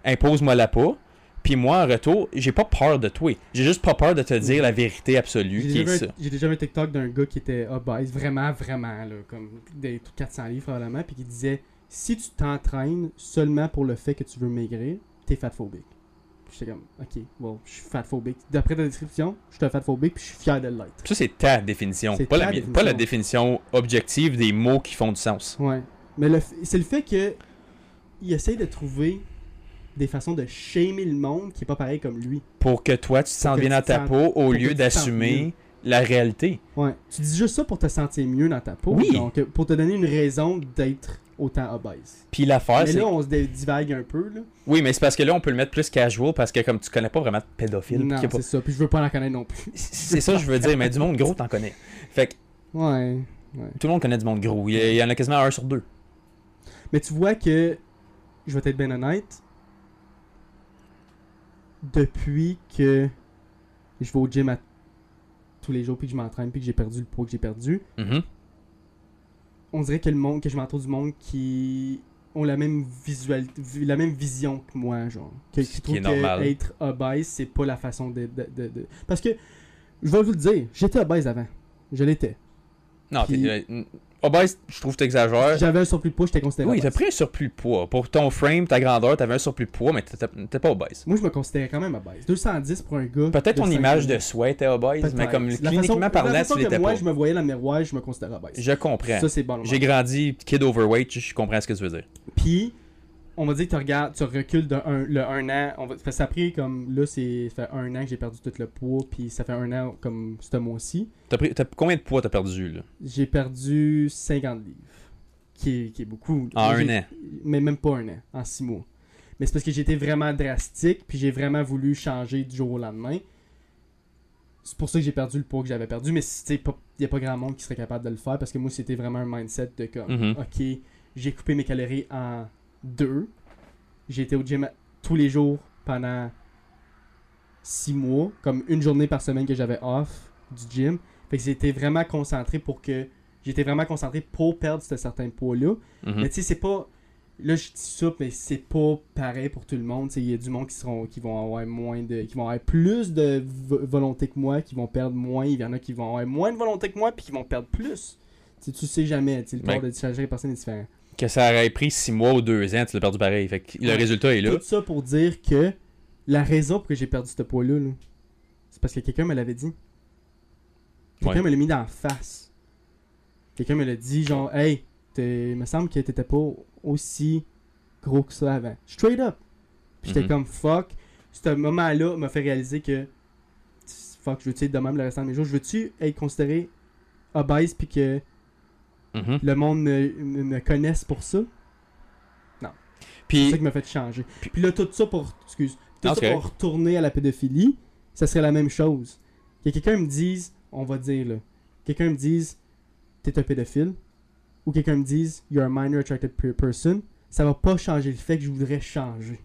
Impose-moi la pas. Puis moi, en retour, j'ai pas peur de toi. J'ai juste pas peur de te dire la vérité absolue J'ai qui est déjà, vu ça. j'ai déjà vu un TikTok d'un gars qui était obèse, vraiment, vraiment, là, comme des 400 livres probablement, puis qui disait si tu t'entraînes seulement pour le fait que tu veux maigrir, t'es fatphobique. J'étais comme, ok, bon, je suis fatphobique. D'après ta description, je suis un fatphobique, puis je suis fier de l'être. Ça, c'est ta définition. Pas ta la, mi- pas la définition. définition objective des mots qui font du sens. Ouais. Mais le c'est le fait que il essaye de trouver des façons de shamer le monde qui est pas pareil comme lui. Pour que toi, tu te que bien dans ta peau au lieu d'assumer la réalité. Ouais. Tu dis juste ça pour te sentir mieux dans ta peau. Oui. Donc, euh, pour te donner une raison d'être autant obèse. Puis l'affaire, mais c'est. là, on se divague un peu, là. Oui, mais c'est parce que là, on peut le mettre plus casual parce que comme tu connais pas vraiment de pédophile. Non, a pas- c'est ça. Puis je veux pas en connaître non plus. C'est ça je veux dire, mais du monde gros, t'en connais. Fait que Ouais. ouais. tout le monde connaît du monde gros. Il y en a quasiment un sur deux. Mais tu vois que, je vais être bien honnête, depuis que je vais au gym à tous les jours, puis que je m'entraîne, puis que j'ai perdu le poids que j'ai perdu, Mhm. on dirait que le monde, que je m'entoure du monde qui ont la même visual, vi- la même vision que moi, genre. Que, Ce qui trouvent que être obèse, c'est pas la façon de, de, de- de- Parce que, je vais vous le dire, j'étais obèse avant. Je l'étais. Non, Puis- obèse, je trouve que t'exagères. J'avais un surplus de poids, j'étais considéré Oui, t'as pris un surplus de poids. Pour ton frame, ta grandeur, t'avais un surplus de poids, mais t'étais pas obèse. Moi, je me considérais quand même obèse. 210 pour un gars. Peut-être ton image 5 de soi était obèse, mais comme La cliniquement façon- parlant, la façon tu l'étais moi, pas. je me voyais dans le miroir, je me considérais obèse. Je comprends. Ça, c'est bon. J'ai grandi kid overweight, je comprends ce que tu veux dire. Puis, on va dire que tu regardes, tu recules de un, le un an. On va, ça a pris comme. Là, c'est fait un an que j'ai perdu tout le poids. Puis, ça fait un an comme ce mois-ci. T'as pris, t'as- combien de poids t'as perdu, là? J'ai perdu 50 livres. Qui est, qui est beaucoup. En un an? Mais même pas un an, en six mois. Mais c'est parce que été vraiment drastique. Puis, j'ai vraiment voulu changer du jour au lendemain. C'est pour ça que j'ai perdu le poids que j'avais perdu. Mais il n'y a pas grand monde qui serait capable de le faire. Parce que moi, c'était vraiment un mindset de comme. Mhm. Ok, j'ai coupé mes calories en deux. J'ai été au gym tous les jours pendant six mois, comme une journée par semaine que j'avais off du gym. Fait que j'étais vraiment concentré pour que. J'étais vraiment concentré pour perdre ce certain poids-là. Mhm. Mais tu sais, c'est pas. Là, je dis ça, mais c'est pas pareil pour tout le monde. Il y a du monde qui seront qui vont avoir moins de. qui vont avoir plus de vo- volonté que moi, qui vont perdre moins. Il y en a qui vont avoir moins de volonté que moi, puis qui vont perdre plus. Tu sais, tu sais jamais. Le corps de chaque personne est différent. Que ça aurait pris 6 mois ou 2 ans, tu l'as perdu pareil. Fait que le Ouais. résultat est là. Tout ça pour dire que la raison pour que j'ai perdu ce poids-là, là, c'est parce que quelqu'un me l'avait dit. Quelqu'un Ouais. me l'a mis dans la face. Quelqu'un me l'a dit, genre, hey, il me semble que t'étais pas aussi gros que ça avant. Straight up. Puis j'étais Mhm. comme fuck. Ce moment-là m'a fait réaliser que fuck, je veux-tu être de même le restant de mes jours? Je veux-tu être considéré obèse puis que Mhm. le monde me, me- me connaisse pour ça? C'est Puis, ça qui m'a fait changer. Puis- Puis là, tout ça pour. Excuse. Tout ça c'est pour retourner à la pédophilie, ça serait la même chose. Que quelqu'un me dise, on va dire là, quelqu'un me dise, t'es un pédophile, ou quelqu'un me dise, you're a minor attracted pe- person, ça va pas changer le fait que je voudrais changer.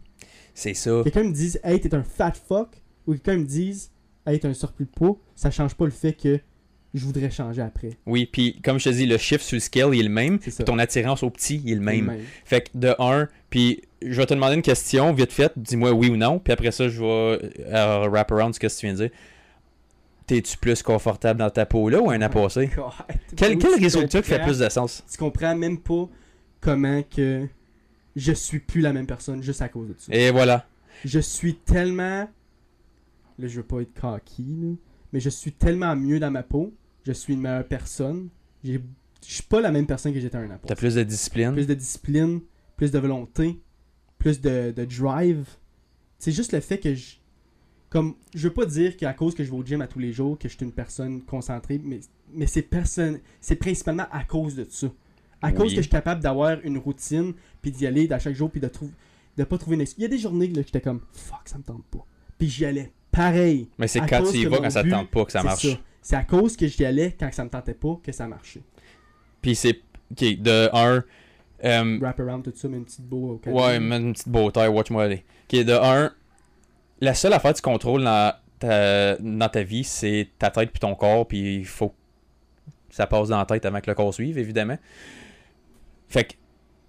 c'est ça. Quelqu'un me dise, hey, t'es un fat fuck, ou quelqu'un me dise, hey, t'as un surplus de poids, ça change pas le fait que je voudrais changer après. Oui, puis comme je te dis, le chiffre sur le scale il est le même. Ton attirance au petit il est le même. Même. Fait que de un, puis je vais te demander une question vite fait, dis-moi oui ou non, puis après ça, je vais euh, wrap around ce que tu viens de dire. T'es-tu plus confortable dans ta peau là ou un à passer? God. Quel, quel résultat fait plus de sens? tu comprends même pas comment que je suis plus la même personne juste à cause de ça. Et voilà. Je suis tellement là je veux pas être cocky là, mais je suis tellement mieux dans ma peau, je suis une meilleure personne. Je suis pas la même personne que j'étais un an. T'as plus de discipline? Plus de discipline, plus de volonté, plus de, de drive. C'est juste le fait que je comme je veux pas dire qu'à cause que je vais au gym à tous les jours que je suis une personne concentrée, mais mais c'est personne c'est principalement à cause de ça. À Oui. cause que je suis capable d'avoir une routine puis d'y aller à chaque jour puis de trouver de pas trouver une excuse. Il y a des journées là que j'étais comme fuck, ça me tente pas. Puis j'y allais pareil. Mais c'est quand tu y vas quand ça te tente pas que ça marche. ça. C'est à cause que j'y allais quand ça me tentait pas que ça marchait. Puis c'est. Ok, de un. euh, Wrap around tout ça, mais une petite beau au Ouais, mets une petite beauté, watch-moi aller. Ok, de un, la seule affaire que tu contrôles dans ta, dans ta vie, c'est ta tête puis ton corps, puis il faut que ça passe dans la tête avant que le corps suive, évidemment. Fait que,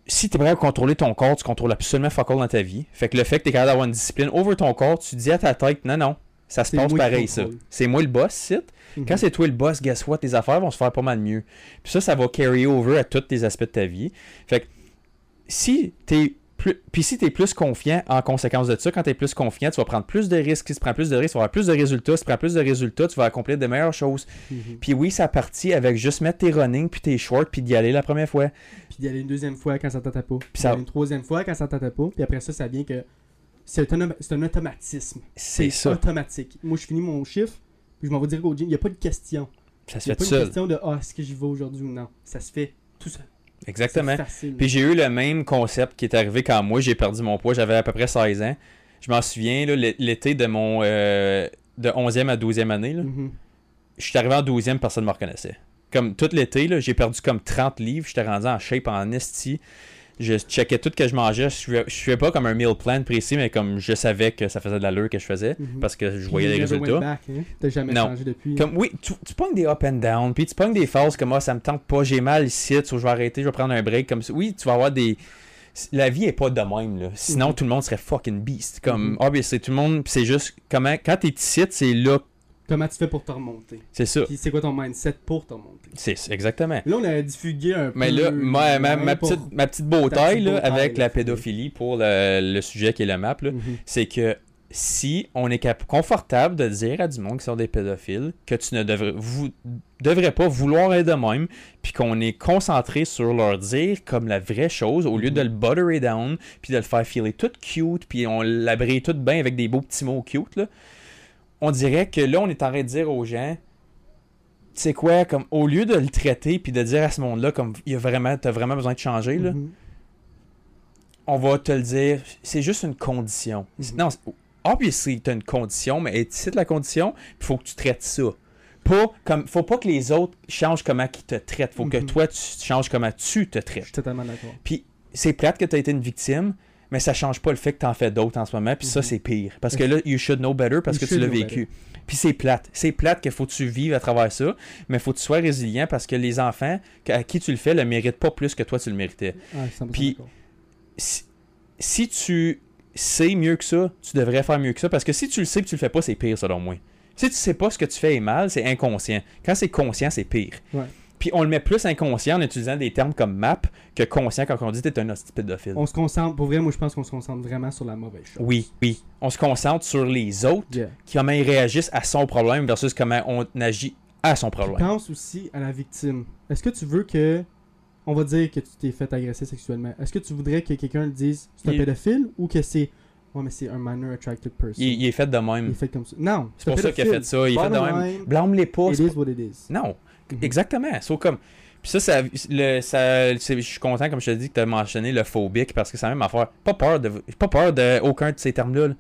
si t'es prêt à contrôler ton corps, tu contrôles absolument fuck all dans ta vie. Fait que le fait que t'es capable d'avoir une discipline over ton corps, tu dis à ta tête, non, non, ça se passe pareil, ça. C'est moi le boss, sit. Mhm. Quand c'est toi le boss, guess what? Tes affaires vont se faire pas mal mieux. Puis ça, ça va carry over à tous tes aspects de ta vie. Fait que si t'es plus. Puis si t'es plus confiant en conséquence de ça, quand t'es plus confiant, tu vas prendre plus de risques. Si tu prends plus de risques, tu vas avoir plus de résultats. Si tu prends plus de résultats, tu vas accomplir de meilleures choses. Mhm. Puis oui, ça partit avec juste mettre tes running puis tes shorts puis d'y aller la première fois. Puis d'y aller une deuxième fois quand ça tentait pas. Puis ça- une troisième fois quand ça tentait pas. Puis après ça, ça vient que c'est un, automatisme. C'est ça. automatique. Moi, je finis mon chiffre, puis je m'en vais dire au gym. Il n'y a pas de question. Ça se Il n'y a fait pas de question de Ah, est-ce que j'y vais aujourd'hui ou non? Ça se fait tout seul. Exactement. C'est facile. Puis j'ai eu le même concept qui est arrivé quand moi j'ai perdu mon poids. J'avais à peu près 16 ans. Je m'en souviens, l'été de mon euh, de 11e à 12e année. Là, Mhm. je suis arrivé en 12e, personne ne me reconnaissait. Comme tout l'été, là, j'ai perdu comme 30 livres. J'étais rendu en shape en esti. Je checkais tout ce que je mangeais. Je ne fais pas comme un meal plan précis, mais comme je savais que ça faisait de l'allure que je faisais Mhm. parce que je voyais les résultats. back, hein? T'as jamais Non. changé depuis. Comme, oui, tu, tu pognes des up and down, puis tu pognes des phases comme ah, ça me tente pas, j'ai mal ici, so je vais arrêter, je vais prendre un break. Comme ça. Oui, tu vas avoir des. la vie est pas de même, là. Sinon, Mhm. tout le monde serait fucking beast. Comme, ah, ben, c'est tout le monde, c'est juste, comment, quand t'es ici, c'est là, Comment tu fais pour te remonter? C'est ça. Puis c'est quoi ton mindset pour te remonter? C'est exactement. Là, on a diffugué un peu. Mais là, ma, ma, ma ouais, pour- petite, ma petite là, avec là, la pédophilie pour le, le sujet qui est le map, Mhm. c'est que si on est confortable de dire à du monde qui sont des pédophiles que tu ne devrais, vous, devrais pas vouloir être de même, puis qu'on est concentré sur leur dire comme la vraie chose, au lieu de le butterer down, puis de le faire filer tout cute, puis on l'abrille tout bien avec des beaux petits mots cute, là, on dirait que là, on est en train de dire aux gens, tu sais quoi, comme au lieu de le traiter, puis de dire à ce monde-là, comme il y a vraiment, t'as vraiment besoin de changer, là, Mhm. on va te le dire, c'est juste une condition. Mhm. Non, c'est- obviously, t'as une condition, mais est de la condition, il faut que tu traites ça. Pas comme, faut pas que les autres changent comment ils te traitent. Faut que Mhm. toi, tu changes comment tu te Je traites. suis totalement d'accord. Puis, c'est plate que tu as été une victime, mais ça change pas le fait que t'en fais d'autres en ce moment. Puis ça, Mhm. c'est pire. Parce que là, you should know better parce You que tu l'as vécu. Puis c'est plate. C'est plate qu'il faut que tu vives à travers ça, mais faut que tu sois résilient parce que les enfants à qui tu le fais le méritent pas plus que toi tu le méritais Ah, 100% Puis- si tu sais mieux que ça, tu devrais faire mieux que ça. Parce que si tu le sais et tu le fais pas, c'est pire selon moi. Si tu sais pas ce que tu fais est mal, c'est inconscient. Quand c'est conscient, c'est pire. Ouais. Puis on le met plus inconscient en utilisant des termes comme map que conscient quand on dit t'es un hostie pédophile. On se concentre, pour vrai, moi je pense qu'on se concentre vraiment sur la mauvaise chose. Oui, oui. On se concentre sur les autres, Yeah. comment ils réagissent à son problème versus comment on agit à son problème. Pense aussi à la victime. Est-ce que tu veux que. On va dire que tu t'es fait agresser sexuellement. Est-ce que tu voudrais que quelqu'un le dise c'est un Il- pédophile ou que c'est. Ouais, mais c'est un minor attracted person? Il, il est fait de Il même. est fait comme ça. Non, C'est pour ça qu'il a fait ça. Il est fait de même. Blâme-les pas. It is what it is. Non, Mhm. exactement. C'est comme. Puis ça, ça, le, ça je suis content, comme je te dis, que tu as mentionné le phobique parce que c'est la même affaire. Pas peur de, pas peur de aucun de ces termes-là. là.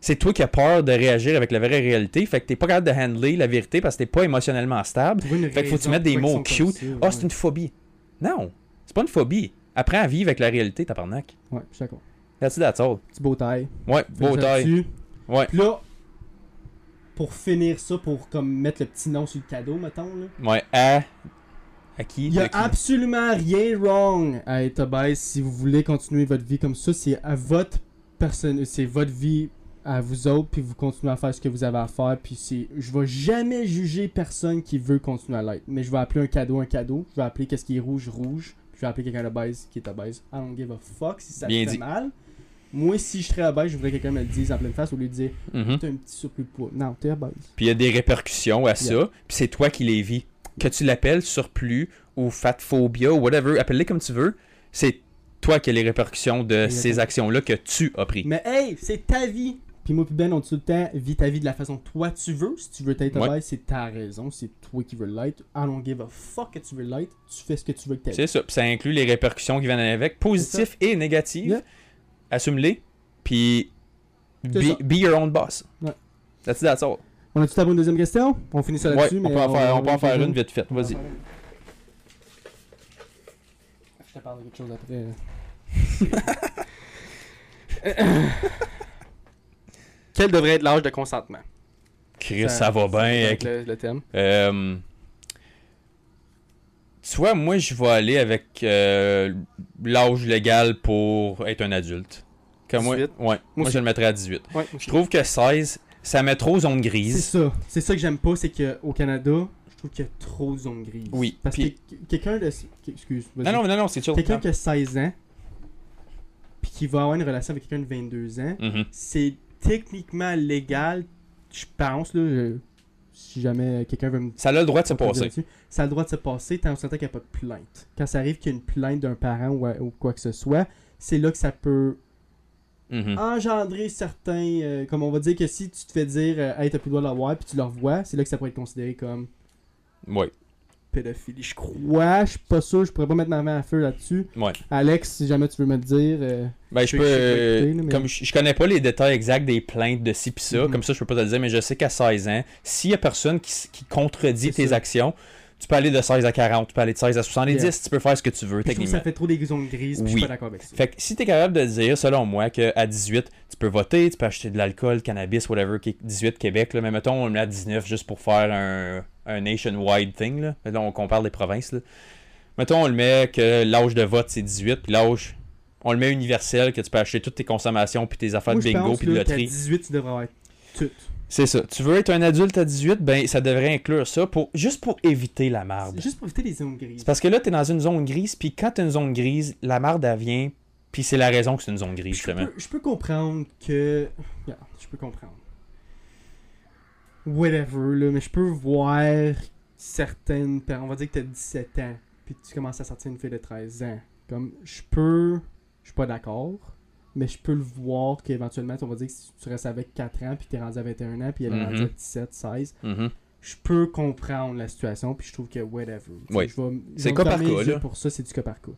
C'est toi qui as peur de réagir avec la vraie réalité. Fait que t'es pas capable de handler la vérité parce que t'es pas émotionnellement stable. Fait qu'il faut que tu mettes des mots cute. Ah, ouais. c'est une phobie. Non, c'est pas une phobie. Apprends à vivre avec la réalité, tabarnak. Ouais, je suis d'accord. That's it, that's all. Petit beau taille. Ouais, beau taille. Ouais, Puis là, pour finir ça, pour comme mettre le petit nom sur le cadeau, mettons, là. ouais. À. À qui? Il y a À qui? absolument rien wrong à être obèse si vous voulez continuer votre vie comme ça. C'est à votre personne, c'est votre vie à vous autres, puis vous continuez à faire ce que vous avez à faire. Puis c'est, je vais jamais juger personne qui veut continuer à l'être. Mais je vais appeler un cadeau un cadeau. Je vais appeler qu'est-ce qui est rouge rouge. Puis je vais appeler quelqu'un d'obèse qui est obèse. I don't give a fuck si ça Bien fait dit. mal. Moi, si je serais obèse, je voudrais que quelqu'un me le dise en pleine face au lieu de dire Mhm. T'as un petit surplus de poids. Non, t'es obèse. Puis il y a des répercussions à ça, Yeah. puis c'est toi qui les vis. Que tu l'appelles surplus ou fat phobia ou whatever, appelle-les comme tu veux, c'est toi qui as les répercussions de Exactement. ces actions-là que tu as pris. Mais hey, c'est ta vie. Puis moi puis Ben, on dit tout le temps, vis ta vie de la façon que toi tu veux. Si tu veux être Ouais. obèse, c'est ta raison. C'est toi qui veux l'être. I don't give a fuck que tu veux l'être. Tu fais ce que tu veux que t'aies. C'est ça. Puis ça inclut les répercussions qui viennent avec, positifs et négatifs. Yeah. Assume-les, puis be, be your own boss. Ouais. That's it, that's all. On a tout à une deuxième question? On finit ça Ouais, là-dessus. on mais peut en faire, on peut en faire une vite fait. Vas-y. Je te parle de quelque chose après. Quel devrait être l'âge de consentement? Chris, ça, va bien. avec- le, le thème. Euh, tu vois, moi, je vais aller avec euh, l'âge légal pour être un adulte. Comme moi, 18? ouais, moi, je le mettrais à 18. Ouais, Je trouve que 16, ça met trop zone C'est grise. ça. C'est ça que j'aime pas, c'est qu'au Canada, je trouve qu'il y a trop de zones grises. Oui, Parce que quelqu'un de. Excuse. Non, non, non, non, c'est sûr. Quelqu'un qui a 16 ans, puis qui va avoir une relation avec quelqu'un de 22 ans, Mhm. c'est techniquement légal, je pense, là. je- Si jamais quelqu'un veut me. Ça a le droit de se passer. Ça a le droit de se passer tant qu'il n'y a pas de plainte. Quand ça arrive qu'il y a une plainte d'un parent ou, ou quoi que ce soit, c'est là que ça peut Mhm. engendrer certains. euh, comme on va dire que si tu te fais dire, euh, hey, t'as plus le droit de l'avoir, puis tu le revois, c'est là que ça pourrait être considéré comme Ouais, pédophilie. Je crois, je suis pas sûr, je pourrais pas mettre ma main à feu là-dessus. ouais. Alex, si jamais tu veux me le dire. euh, Ben, Je peux. euh, écouter, là, mais- Comme je, je connais pas les détails exacts des plaintes de ci pis ça, Mhm. comme ça, je peux pas te le dire, mais je sais qu'à 16 ans, s'il y a personne qui, contredit tes ça. actions, tu peux aller de 16 à 40, tu peux aller de 16 à 70, Yeah. tu peux faire ce que tu veux, puis techniquement. ça fait trop des zones grises, puis je Oui. suis pas d'accord avec ça. Fait que si t'es capable de dire, selon moi, qu'à 18, tu peux voter, tu peux acheter de l'alcool, cannabis, whatever, qui est 18 Québec, là, mais mettons, on met à 19 juste pour faire un, un nationwide thing, là. Là, on compare les provinces, là. Mettons, on le met que l'âge de vote, c'est 18, puis l'âge on le met universel, que tu peux acheter toutes tes consommations, puis tes affaires Moi, de bingo, puis de loterie. 18, tu devrais avoir tout. C'est ça. Tu veux être un adulte à 18, ben ça devrait inclure ça, pour juste pour éviter la marde. Juste pour éviter les zones grises. C'est parce que là, t'es dans une zone grise, puis quand t'as une zone grise, la marde, elle vient, puis c'est la raison que c'est une zone grise, Je justement. peux, je peux comprendre que. Regarde, je peux comprendre. Whatever, là, mais je peux voir certaines. On va dire que t'as 17 ans, puis tu commences à sortir une fille de 13 ans. Comme, je peux. Je suis pas d'accord, mais je peux le voir qu'éventuellement, on va dire que si tu restes avec 4 ans, puis t'es rendu à 21 ans, puis elle est rendue à Mhm. 17, 16, Mhm. je peux comprendre la situation, puis je trouve que whatever. Oui. C'est cas par cas, là. Pour ça, c'est du cas par cas.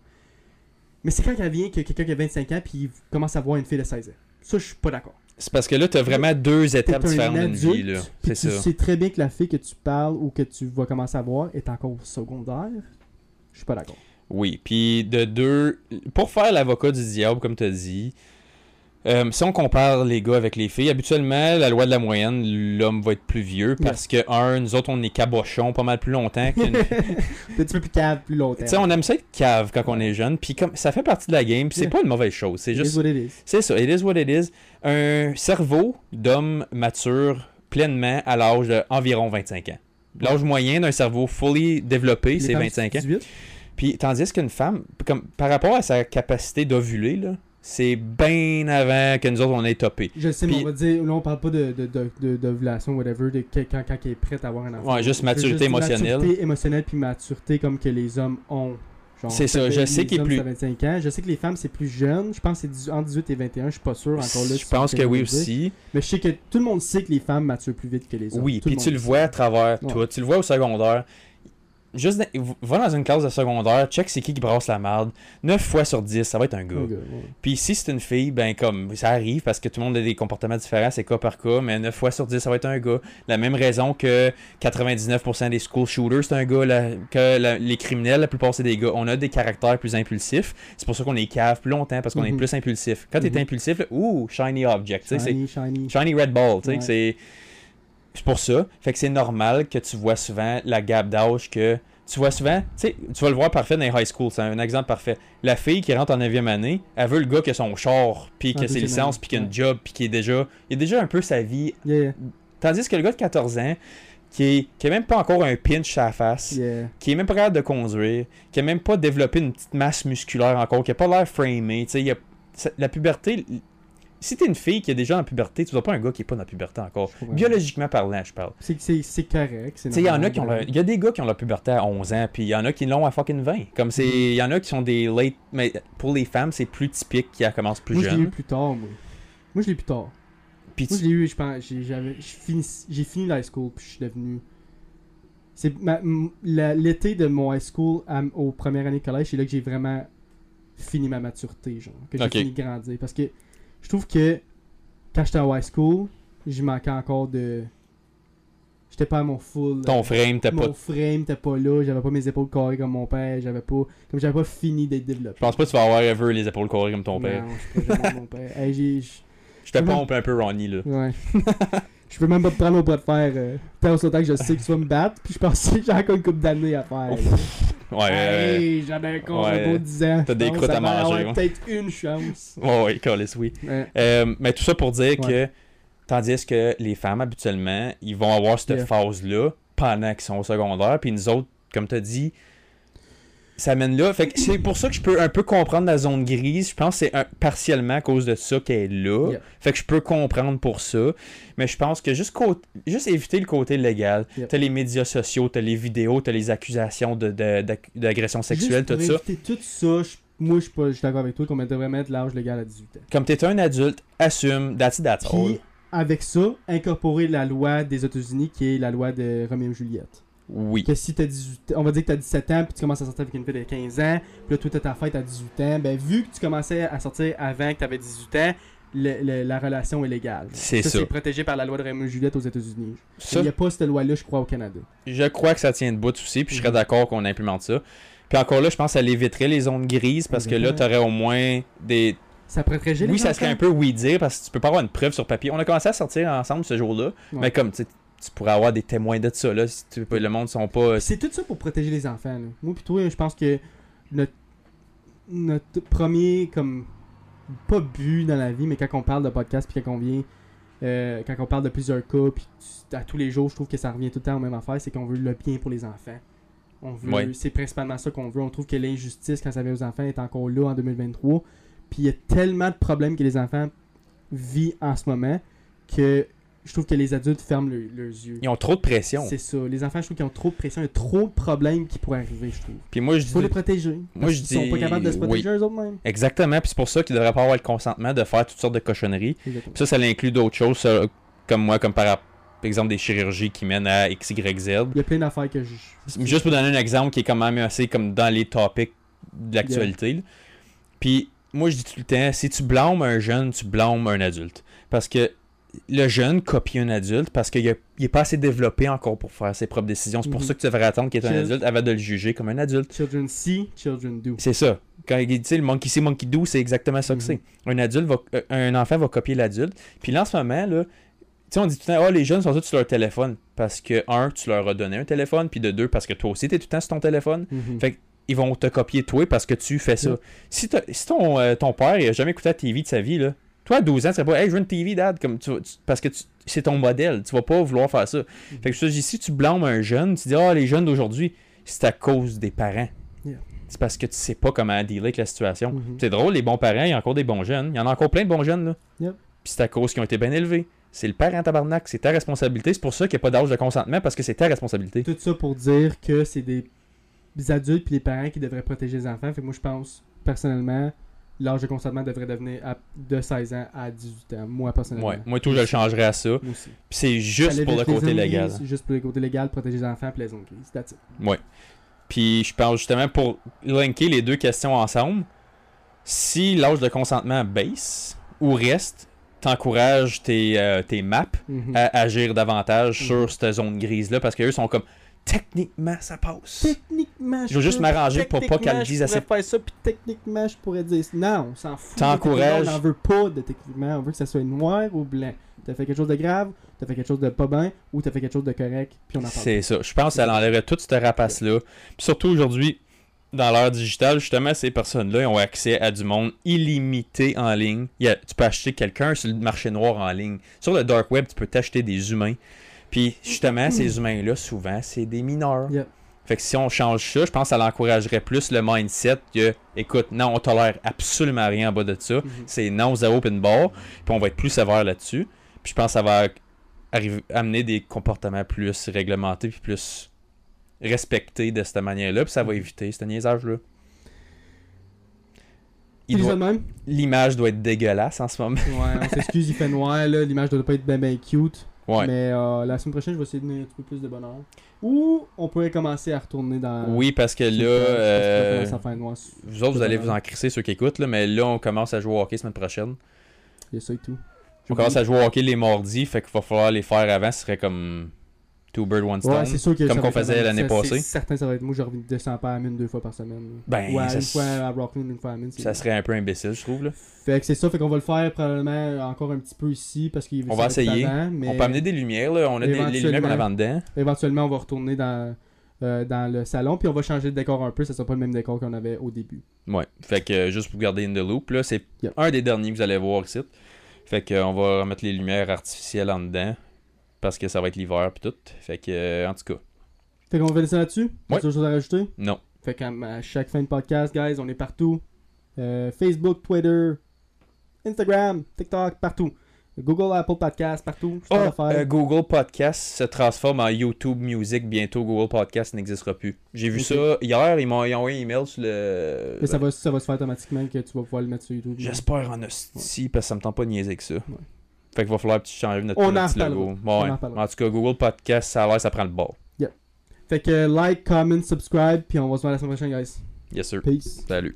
Mais c'est quand elle vient que quelqu'un qui a 25 ans, puis il commence à voir une fille de 16 ans. Ça, je suis pas d'accord. C'est parce que là, t'as vraiment deux étapes différentes d'une vie, là. C'est tu ça. sais très bien que la fille que tu parles ou que tu vas commencer à voir est encore secondaire. Je suis pas d'accord. Oui, puis de deux, pour faire l'avocat du diable, comme tu as dit, euh, si on compare les gars avec les filles, habituellement, la loi de la moyenne, l'homme va être plus vieux parce que, un, nous autres, on est cabochons pas mal plus longtemps qu'une. Petit peu plus cave plus longtemps. tu sais, on aime ça être cave quand on est jeune, puis comme ça fait partie de la game, puis c'est pas une mauvaise chose. C'est It is juste. what it is. C'est ça, it is what it is. Un cerveau d'homme mature pleinement à l'âge d'environ 25 ans. L'âge moyen d'un cerveau fully développé, c'est femmes, 25 ans. 18. Puis tandis qu'une femme, comme par rapport à sa capacité d'ovuler, là, c'est bien avant que nous autres on ait topé. Je sais, Puis- mais on va dire, là, on parle pas de, de, de, de- d'ovulation, whatever, de quand, quand elle est prête à avoir un enfant. Ouais, juste maturité émotionnelle. Maturité émotionnelle, puis maturité comme que les hommes ont. C'est ça, je sais qu'il est plus- c'est à 25 ans. Je sais que les femmes, c'est plus jeune. Je pense que c'est 18 entre 18 et 21. Je suis pas sûr encore là. Je si pense que oui dire. aussi. Mais je sais que tout le monde sait que les femmes maturent plus vite que les hommes. Oui, puis tu le vois à travers Ouais. toi. Tu le vois au secondaire. Juste, dans- va dans une classe de secondaire, check c'est qui qui brasse la marde. 9 fois sur 10, ça va être un gars. Ouais. Puis si c'est une fille, ben comme ça arrive parce que tout le monde a des comportements différents, c'est cas par cas, mais 9 fois sur 10, ça va être un gars. La même raison que 99% des school shooters, c'est un gars, la- que la- les criminels, la plupart c'est des gars. On a des caractères plus impulsifs. C'est pour ça qu'on est cave plus longtemps parce qu'on est Mhm. plus impulsif. Quand t'es Mhm. impulsif, là, ouh, shiny object, Shiny, shiny. shiny red ball, tu sais, Ouais. c'est c'est pour ça. Fait que c'est normal que tu vois souvent la gap d'âge que tu vois souvent, tu sais, tu vas le voir parfait dans les high school, c'est un exemple parfait. La fille qui rentre en 9e année, elle veut le gars qui a son char, puis qui a ses licences, puis qui a une job, puis qui est déjà, il a déjà un peu sa vie. Yeah, yeah, Tandis que le gars de 14 ans, qui est, qui même pas encore un pinch à la face, yeah. qui est même pas capable de conduire, qui a même pas développé une petite masse musculaire encore, qui a pas l'air framé, tu sais, la puberté, si t'es une fille qui est déjà en puberté, tu vois pas un gars qui est pas dans la puberté encore. Biologiquement parlant, je parle. C'est, correct. c'est Tu sais, il y en a qui ont y a des gars qui ont la puberté à 11 ans, puis il y en a qui l'ont à fucking 20. Comme c'est, il y en a qui sont des late, mais pour les femmes, c'est plus typique qui commencent plus Moi, je l'ai eu jeune. plus tard, moi. Moi, je l'ai eu plus tard. Puis Moi, tu- je l'ai eu, je pense. J'ai, fini, l'high school, puis je suis devenu. C'est l'été de mon high school à- aux premières années de collège, c'est là que j'ai vraiment fini ma maturité, genre. Que j'ai fini de grandir. Parce que je trouve que quand j'étais en high school, je manquais encore de. J'étais pas à mon full. ton frame, mon pas. frame t'es pas là, j'avais pas mes épaules carrées comme mon père, j'avais pas. Comme j'avais pas fini d'être développé. Je pense pas que tu vas avoir ever les épaules carrées comme ton père. Non, je suis pas jamais mon père. Hey, j'ai- Je te un peu Ronnie là. Ouais. je peux même pas te prendre au bras de fer. Euh, tant que je sais que tu vas me battre, puis je pense que j'ai encore une couple d'années à faire. Ouais, Hey, encore Ouais. un beau 10 ans. T'as des croûtes à manger, ouais. peut-être une chance. ouais, ouais, câlisse, oui. Ouais. Euh, mais tout ça pour dire que, tandis que les femmes, habituellement, ils vont avoir cette Yeah. phase-là pendant qu'ils sont au secondaire, puis nous autres, comme tu as dit, ça mène là. Fait que c'est pour ça que je peux un peu comprendre la zone grise. Je pense que c'est partiellement à cause de ça qu'elle est là. Yeah. Fait que je peux comprendre pour ça. Mais je pense que juste, éviter le côté légal. Yeah. T'as les médias sociaux, t'as les vidéos, t'as les accusations de- de- d'agression sexuelle, Juste tout ça. éviter tout ça, je- moi je suis pas- je suis d'accord avec toi qu'on devrait mettre l'âge légal à 18 ans. Comme t'es un adulte, assume, that's it, that's all. Puis, avec ça, incorporer la loi des États-Unis qui est la loi de Roméo et Juliette. Oui. Que si t'as 18 on va dire que t'as 17 ans, puis tu commences à sortir avec une fille de 15 ans, puis là, toi, t'as ta fête à 18 ans, ben, vu que tu commençais à sortir avant que t'avais 18 ans, le- le- la relation est légale. C'est ça. c'est protégé par la loi de et Juliette aux États-Unis. Ça, Il n'y a pas cette loi-là, je crois, au Canada. Je crois que ça tient debout aussi, puis je serais Mhm. d'accord qu'on implémente ça. Puis encore là, je pense que ça l'éviterait les zones grises parce que là, Exactement. t'aurais au moins des. Ça protégeait les Oui, ça serait un peu oui dire parce que tu peux pas avoir une preuve sur papier. On a commencé à sortir ensemble ce jour-là, Ouais. mais comme tu sais, tu pourrais avoir des témoins de ça là, si tu, le monde sont pas. C'est tout ça pour protéger les enfants. là. Moi, puis toi, je pense que notre... notre premier, comme, pas but dans la vie, mais quand on parle de podcast, puis quand on vient, euh, quand on parle de plusieurs cas, puis à tous les jours, je trouve que ça revient tout le temps aux mêmes affaires, c'est qu'on veut le bien pour les enfants. On veut, Ouais. c'est principalement ça qu'on veut. On trouve que l'injustice quand ça vient aux enfants est encore là en 2023. Puis il y a tellement de problèmes que les enfants vivent en ce moment que je trouve que les adultes ferment le- leurs yeux. Ils ont trop de pression. C'est ça. Les enfants, je trouve qu'ils ont trop de pression, il y a trop de problèmes qui pourraient arriver, je trouve. Puis moi, je Il faut dis les protéger. Moi, je sont dis pas capables de se protéger oui. eux autres même. exactement, puis c'est pour ça qu'ils devraient pas avoir le consentement de faire toutes sortes de cochonneries. Exactement. Puis ça, ça inclut d'autres choses, ça, comme moi, comme par exemple des chirurgies qui mènent à X, Y, Z. Il y a plein d'affaires que je. Juste pour donner un exemple qui est quand même assez comme dans les topics de l'actualité. Puis moi je dis tout le temps, si tu blâmes un jeune, tu blâmes un adulte. Parce que le jeune copie un adulte parce qu'il a- il est pas assez développé encore pour faire ses propres décisions. C'est pour Mhm. ça que tu devrais attendre qu'il est un adulte avant de le juger comme un adulte. Children see, children do. C'est ça. Quand il dit le monkey see, monkey do, c'est exactement ça que Mhm. c'est. Un adulte va, euh, un enfant va copier l'adulte. Puis là, en ce moment, là, tu sais, on dit tout le temps, oh, les jeunes sont tous sur leur téléphone. Parce que, un, tu leur as donné un téléphone. Puis de deux, parce que toi aussi, tu es tout le temps sur ton téléphone. Mhm. Fait ils vont te copier toi parce que tu fais ça. Si, si ton, euh, ton père il a jamais écouté la TV de sa vie, là, toi à 12 ans, tu serais pas Hey, je veux une TV, dad, comme tu, parce que tu- c'est ton modèle. Tu vas pas vouloir faire ça. Fait que je si tu blâmes un jeune, tu dis Ah, les jeunes d'aujourd'hui, c'est à cause des parents. Yeah. C'est parce que tu sais pas comment dealer avec la situation. Mhm. C'est drôle, les bons parents, il y a encore des bons jeunes. Il y en a encore plein de bons jeunes, là. Yep. Puis c'est à cause qu'ils ont été bien élevés. C'est le parent tabarnak, c'est ta responsabilité. C'est pour ça qu'il n'y a pas d'âge de consentement parce que c'est ta responsabilité. Tout ça pour dire que c'est des des adultes puis les parents qui devraient protéger les enfants. Fait que moi, je pense, personnellement, l'âge de consentement devrait devenir à- de 16 ans à 18 ans. Moi, personnellement. Ouais. Moi, tout, je le changerais à ça. Moi aussi. Puis c'est juste pour le côté légal. grises, Juste pour le côté légal, protéger les enfants puis les zones grises. That's it. Ouais. Puis je pense justement pour linker les deux questions ensemble, si l'âge de consentement baisse ou reste, t'encourages tes, euh, tes maps Mhm. à agir davantage Mhm. sur cette zone grise-là parce qu'eux sont comme techniquement ça passe. Techniquement, Je veux juste m'arranger pour pas qu'elle dise je assez- pourrais faire ça, puis techniquement, je pourrais dire non, on s'en fout. T'encourages- On n'en veut pas de techniquement, on veut que ça soit noir ou blanc. T'as fait quelque chose de grave, t'as fait quelque chose de pas bien, ou t'as fait quelque chose de correct, puis on en parle. C'est ça. Je pense que ça enlèverait toute cette rapace-là. Puis surtout aujourd'hui, dans l'ère digitale, justement, ces personnes-là ont accès à du monde illimité en ligne. Il y a- tu peux acheter quelqu'un sur le marché noir en ligne. Sur le dark web, tu peux t'acheter des humains. Puis justement, ces humains-là, souvent, c'est des mineurs. Fait que si on change ça, je pense que ça l'encouragerait plus le mindset que, écoute, non, on tolère absolument rien en bas de ça. Mhm. C'est non, zéro, open bar. Puis on va être plus sévère là-dessus. Puis je pense que ça va arriver, amener des comportements plus réglementés puis plus respectés de cette manière-là. Puis ça va éviter ce niaisage-là. Doit-? L'image doit être dégueulasse en ce moment. Ouais, on s'excuse, il fait noir, là, l'image doit pas être bien ben cute. Ouais. Mais euh, la semaine prochaine, je vais essayer de donner un petit peu plus de bonheur. Ou on pourrait commencer à retourner dans. Oui, parce que là, que euh, faire noir. vous autres, vous allez vous en crisser ceux qui écoutent, là, mais là, on commence à jouer au hockey semaine prochaine. Il y a ça et tout. On commence à jouer au hockey les mardis, fait qu'il va falloir les faire avant, ce serait comme two bird one stone. Ouais, c'est sûr que comme qu'on faisait l'année passée. Certain, ça va être moi, je reviens de 200 pas à Amine deux fois par semaine. Ben, ou à ça une fois à Rockland, une fois à c'est ça serait un peu imbécile, je trouve. Là. Fait que c'est ça, fait qu'on va le faire probablement encore un petit peu ici parce qu'il On va essayer. mais On peut amener des lumières, là. on a des, les lumières qu'on avait en dedans. éventuellement on va retourner dans, euh, dans le salon puis on va changer de décor un peu, ça sera pas le même décor qu'on avait au début. Ouais. Fait que euh, juste pour garder in the loop, là, c'est Yep. un des derniers que vous allez voir ici. Fait que euh, on va remettre les lumières artificielles en dedans. Parce que ça va être l'hiver pis tout. Fait que euh, en tout cas, Fait qu'on va laisser là-dessus? Ouais. Autre chose à rajouter? non. Fait qu'à à chaque fin de podcast, guys, on est partout. Euh, Facebook, Twitter, Instagram, TikTok, partout. Google, Apple Podcast, partout. Oh, euh, Google Podcast se transforme en YouTube Music. Bientôt, Google Podcast n'existera plus. J'ai vu ça hier. Ils m'ont envoyé un email sur le. Mais ça va, ça va se faire automatiquement que tu vas pouvoir le mettre sur YouTube. J'espère en hostie parce que ça me tente pas de niaiser avec ça. Fait qu'il va falloir que tu changes notre On petit logo. Bon, ouais. En, en, tout cas, Google Podcast, ça a l'air, ça prend le bord. Yeah. Fait que like, comment, subscribe, puis on va se voir la semaine prochaine, guys. Yes, sir. Peace. Salut.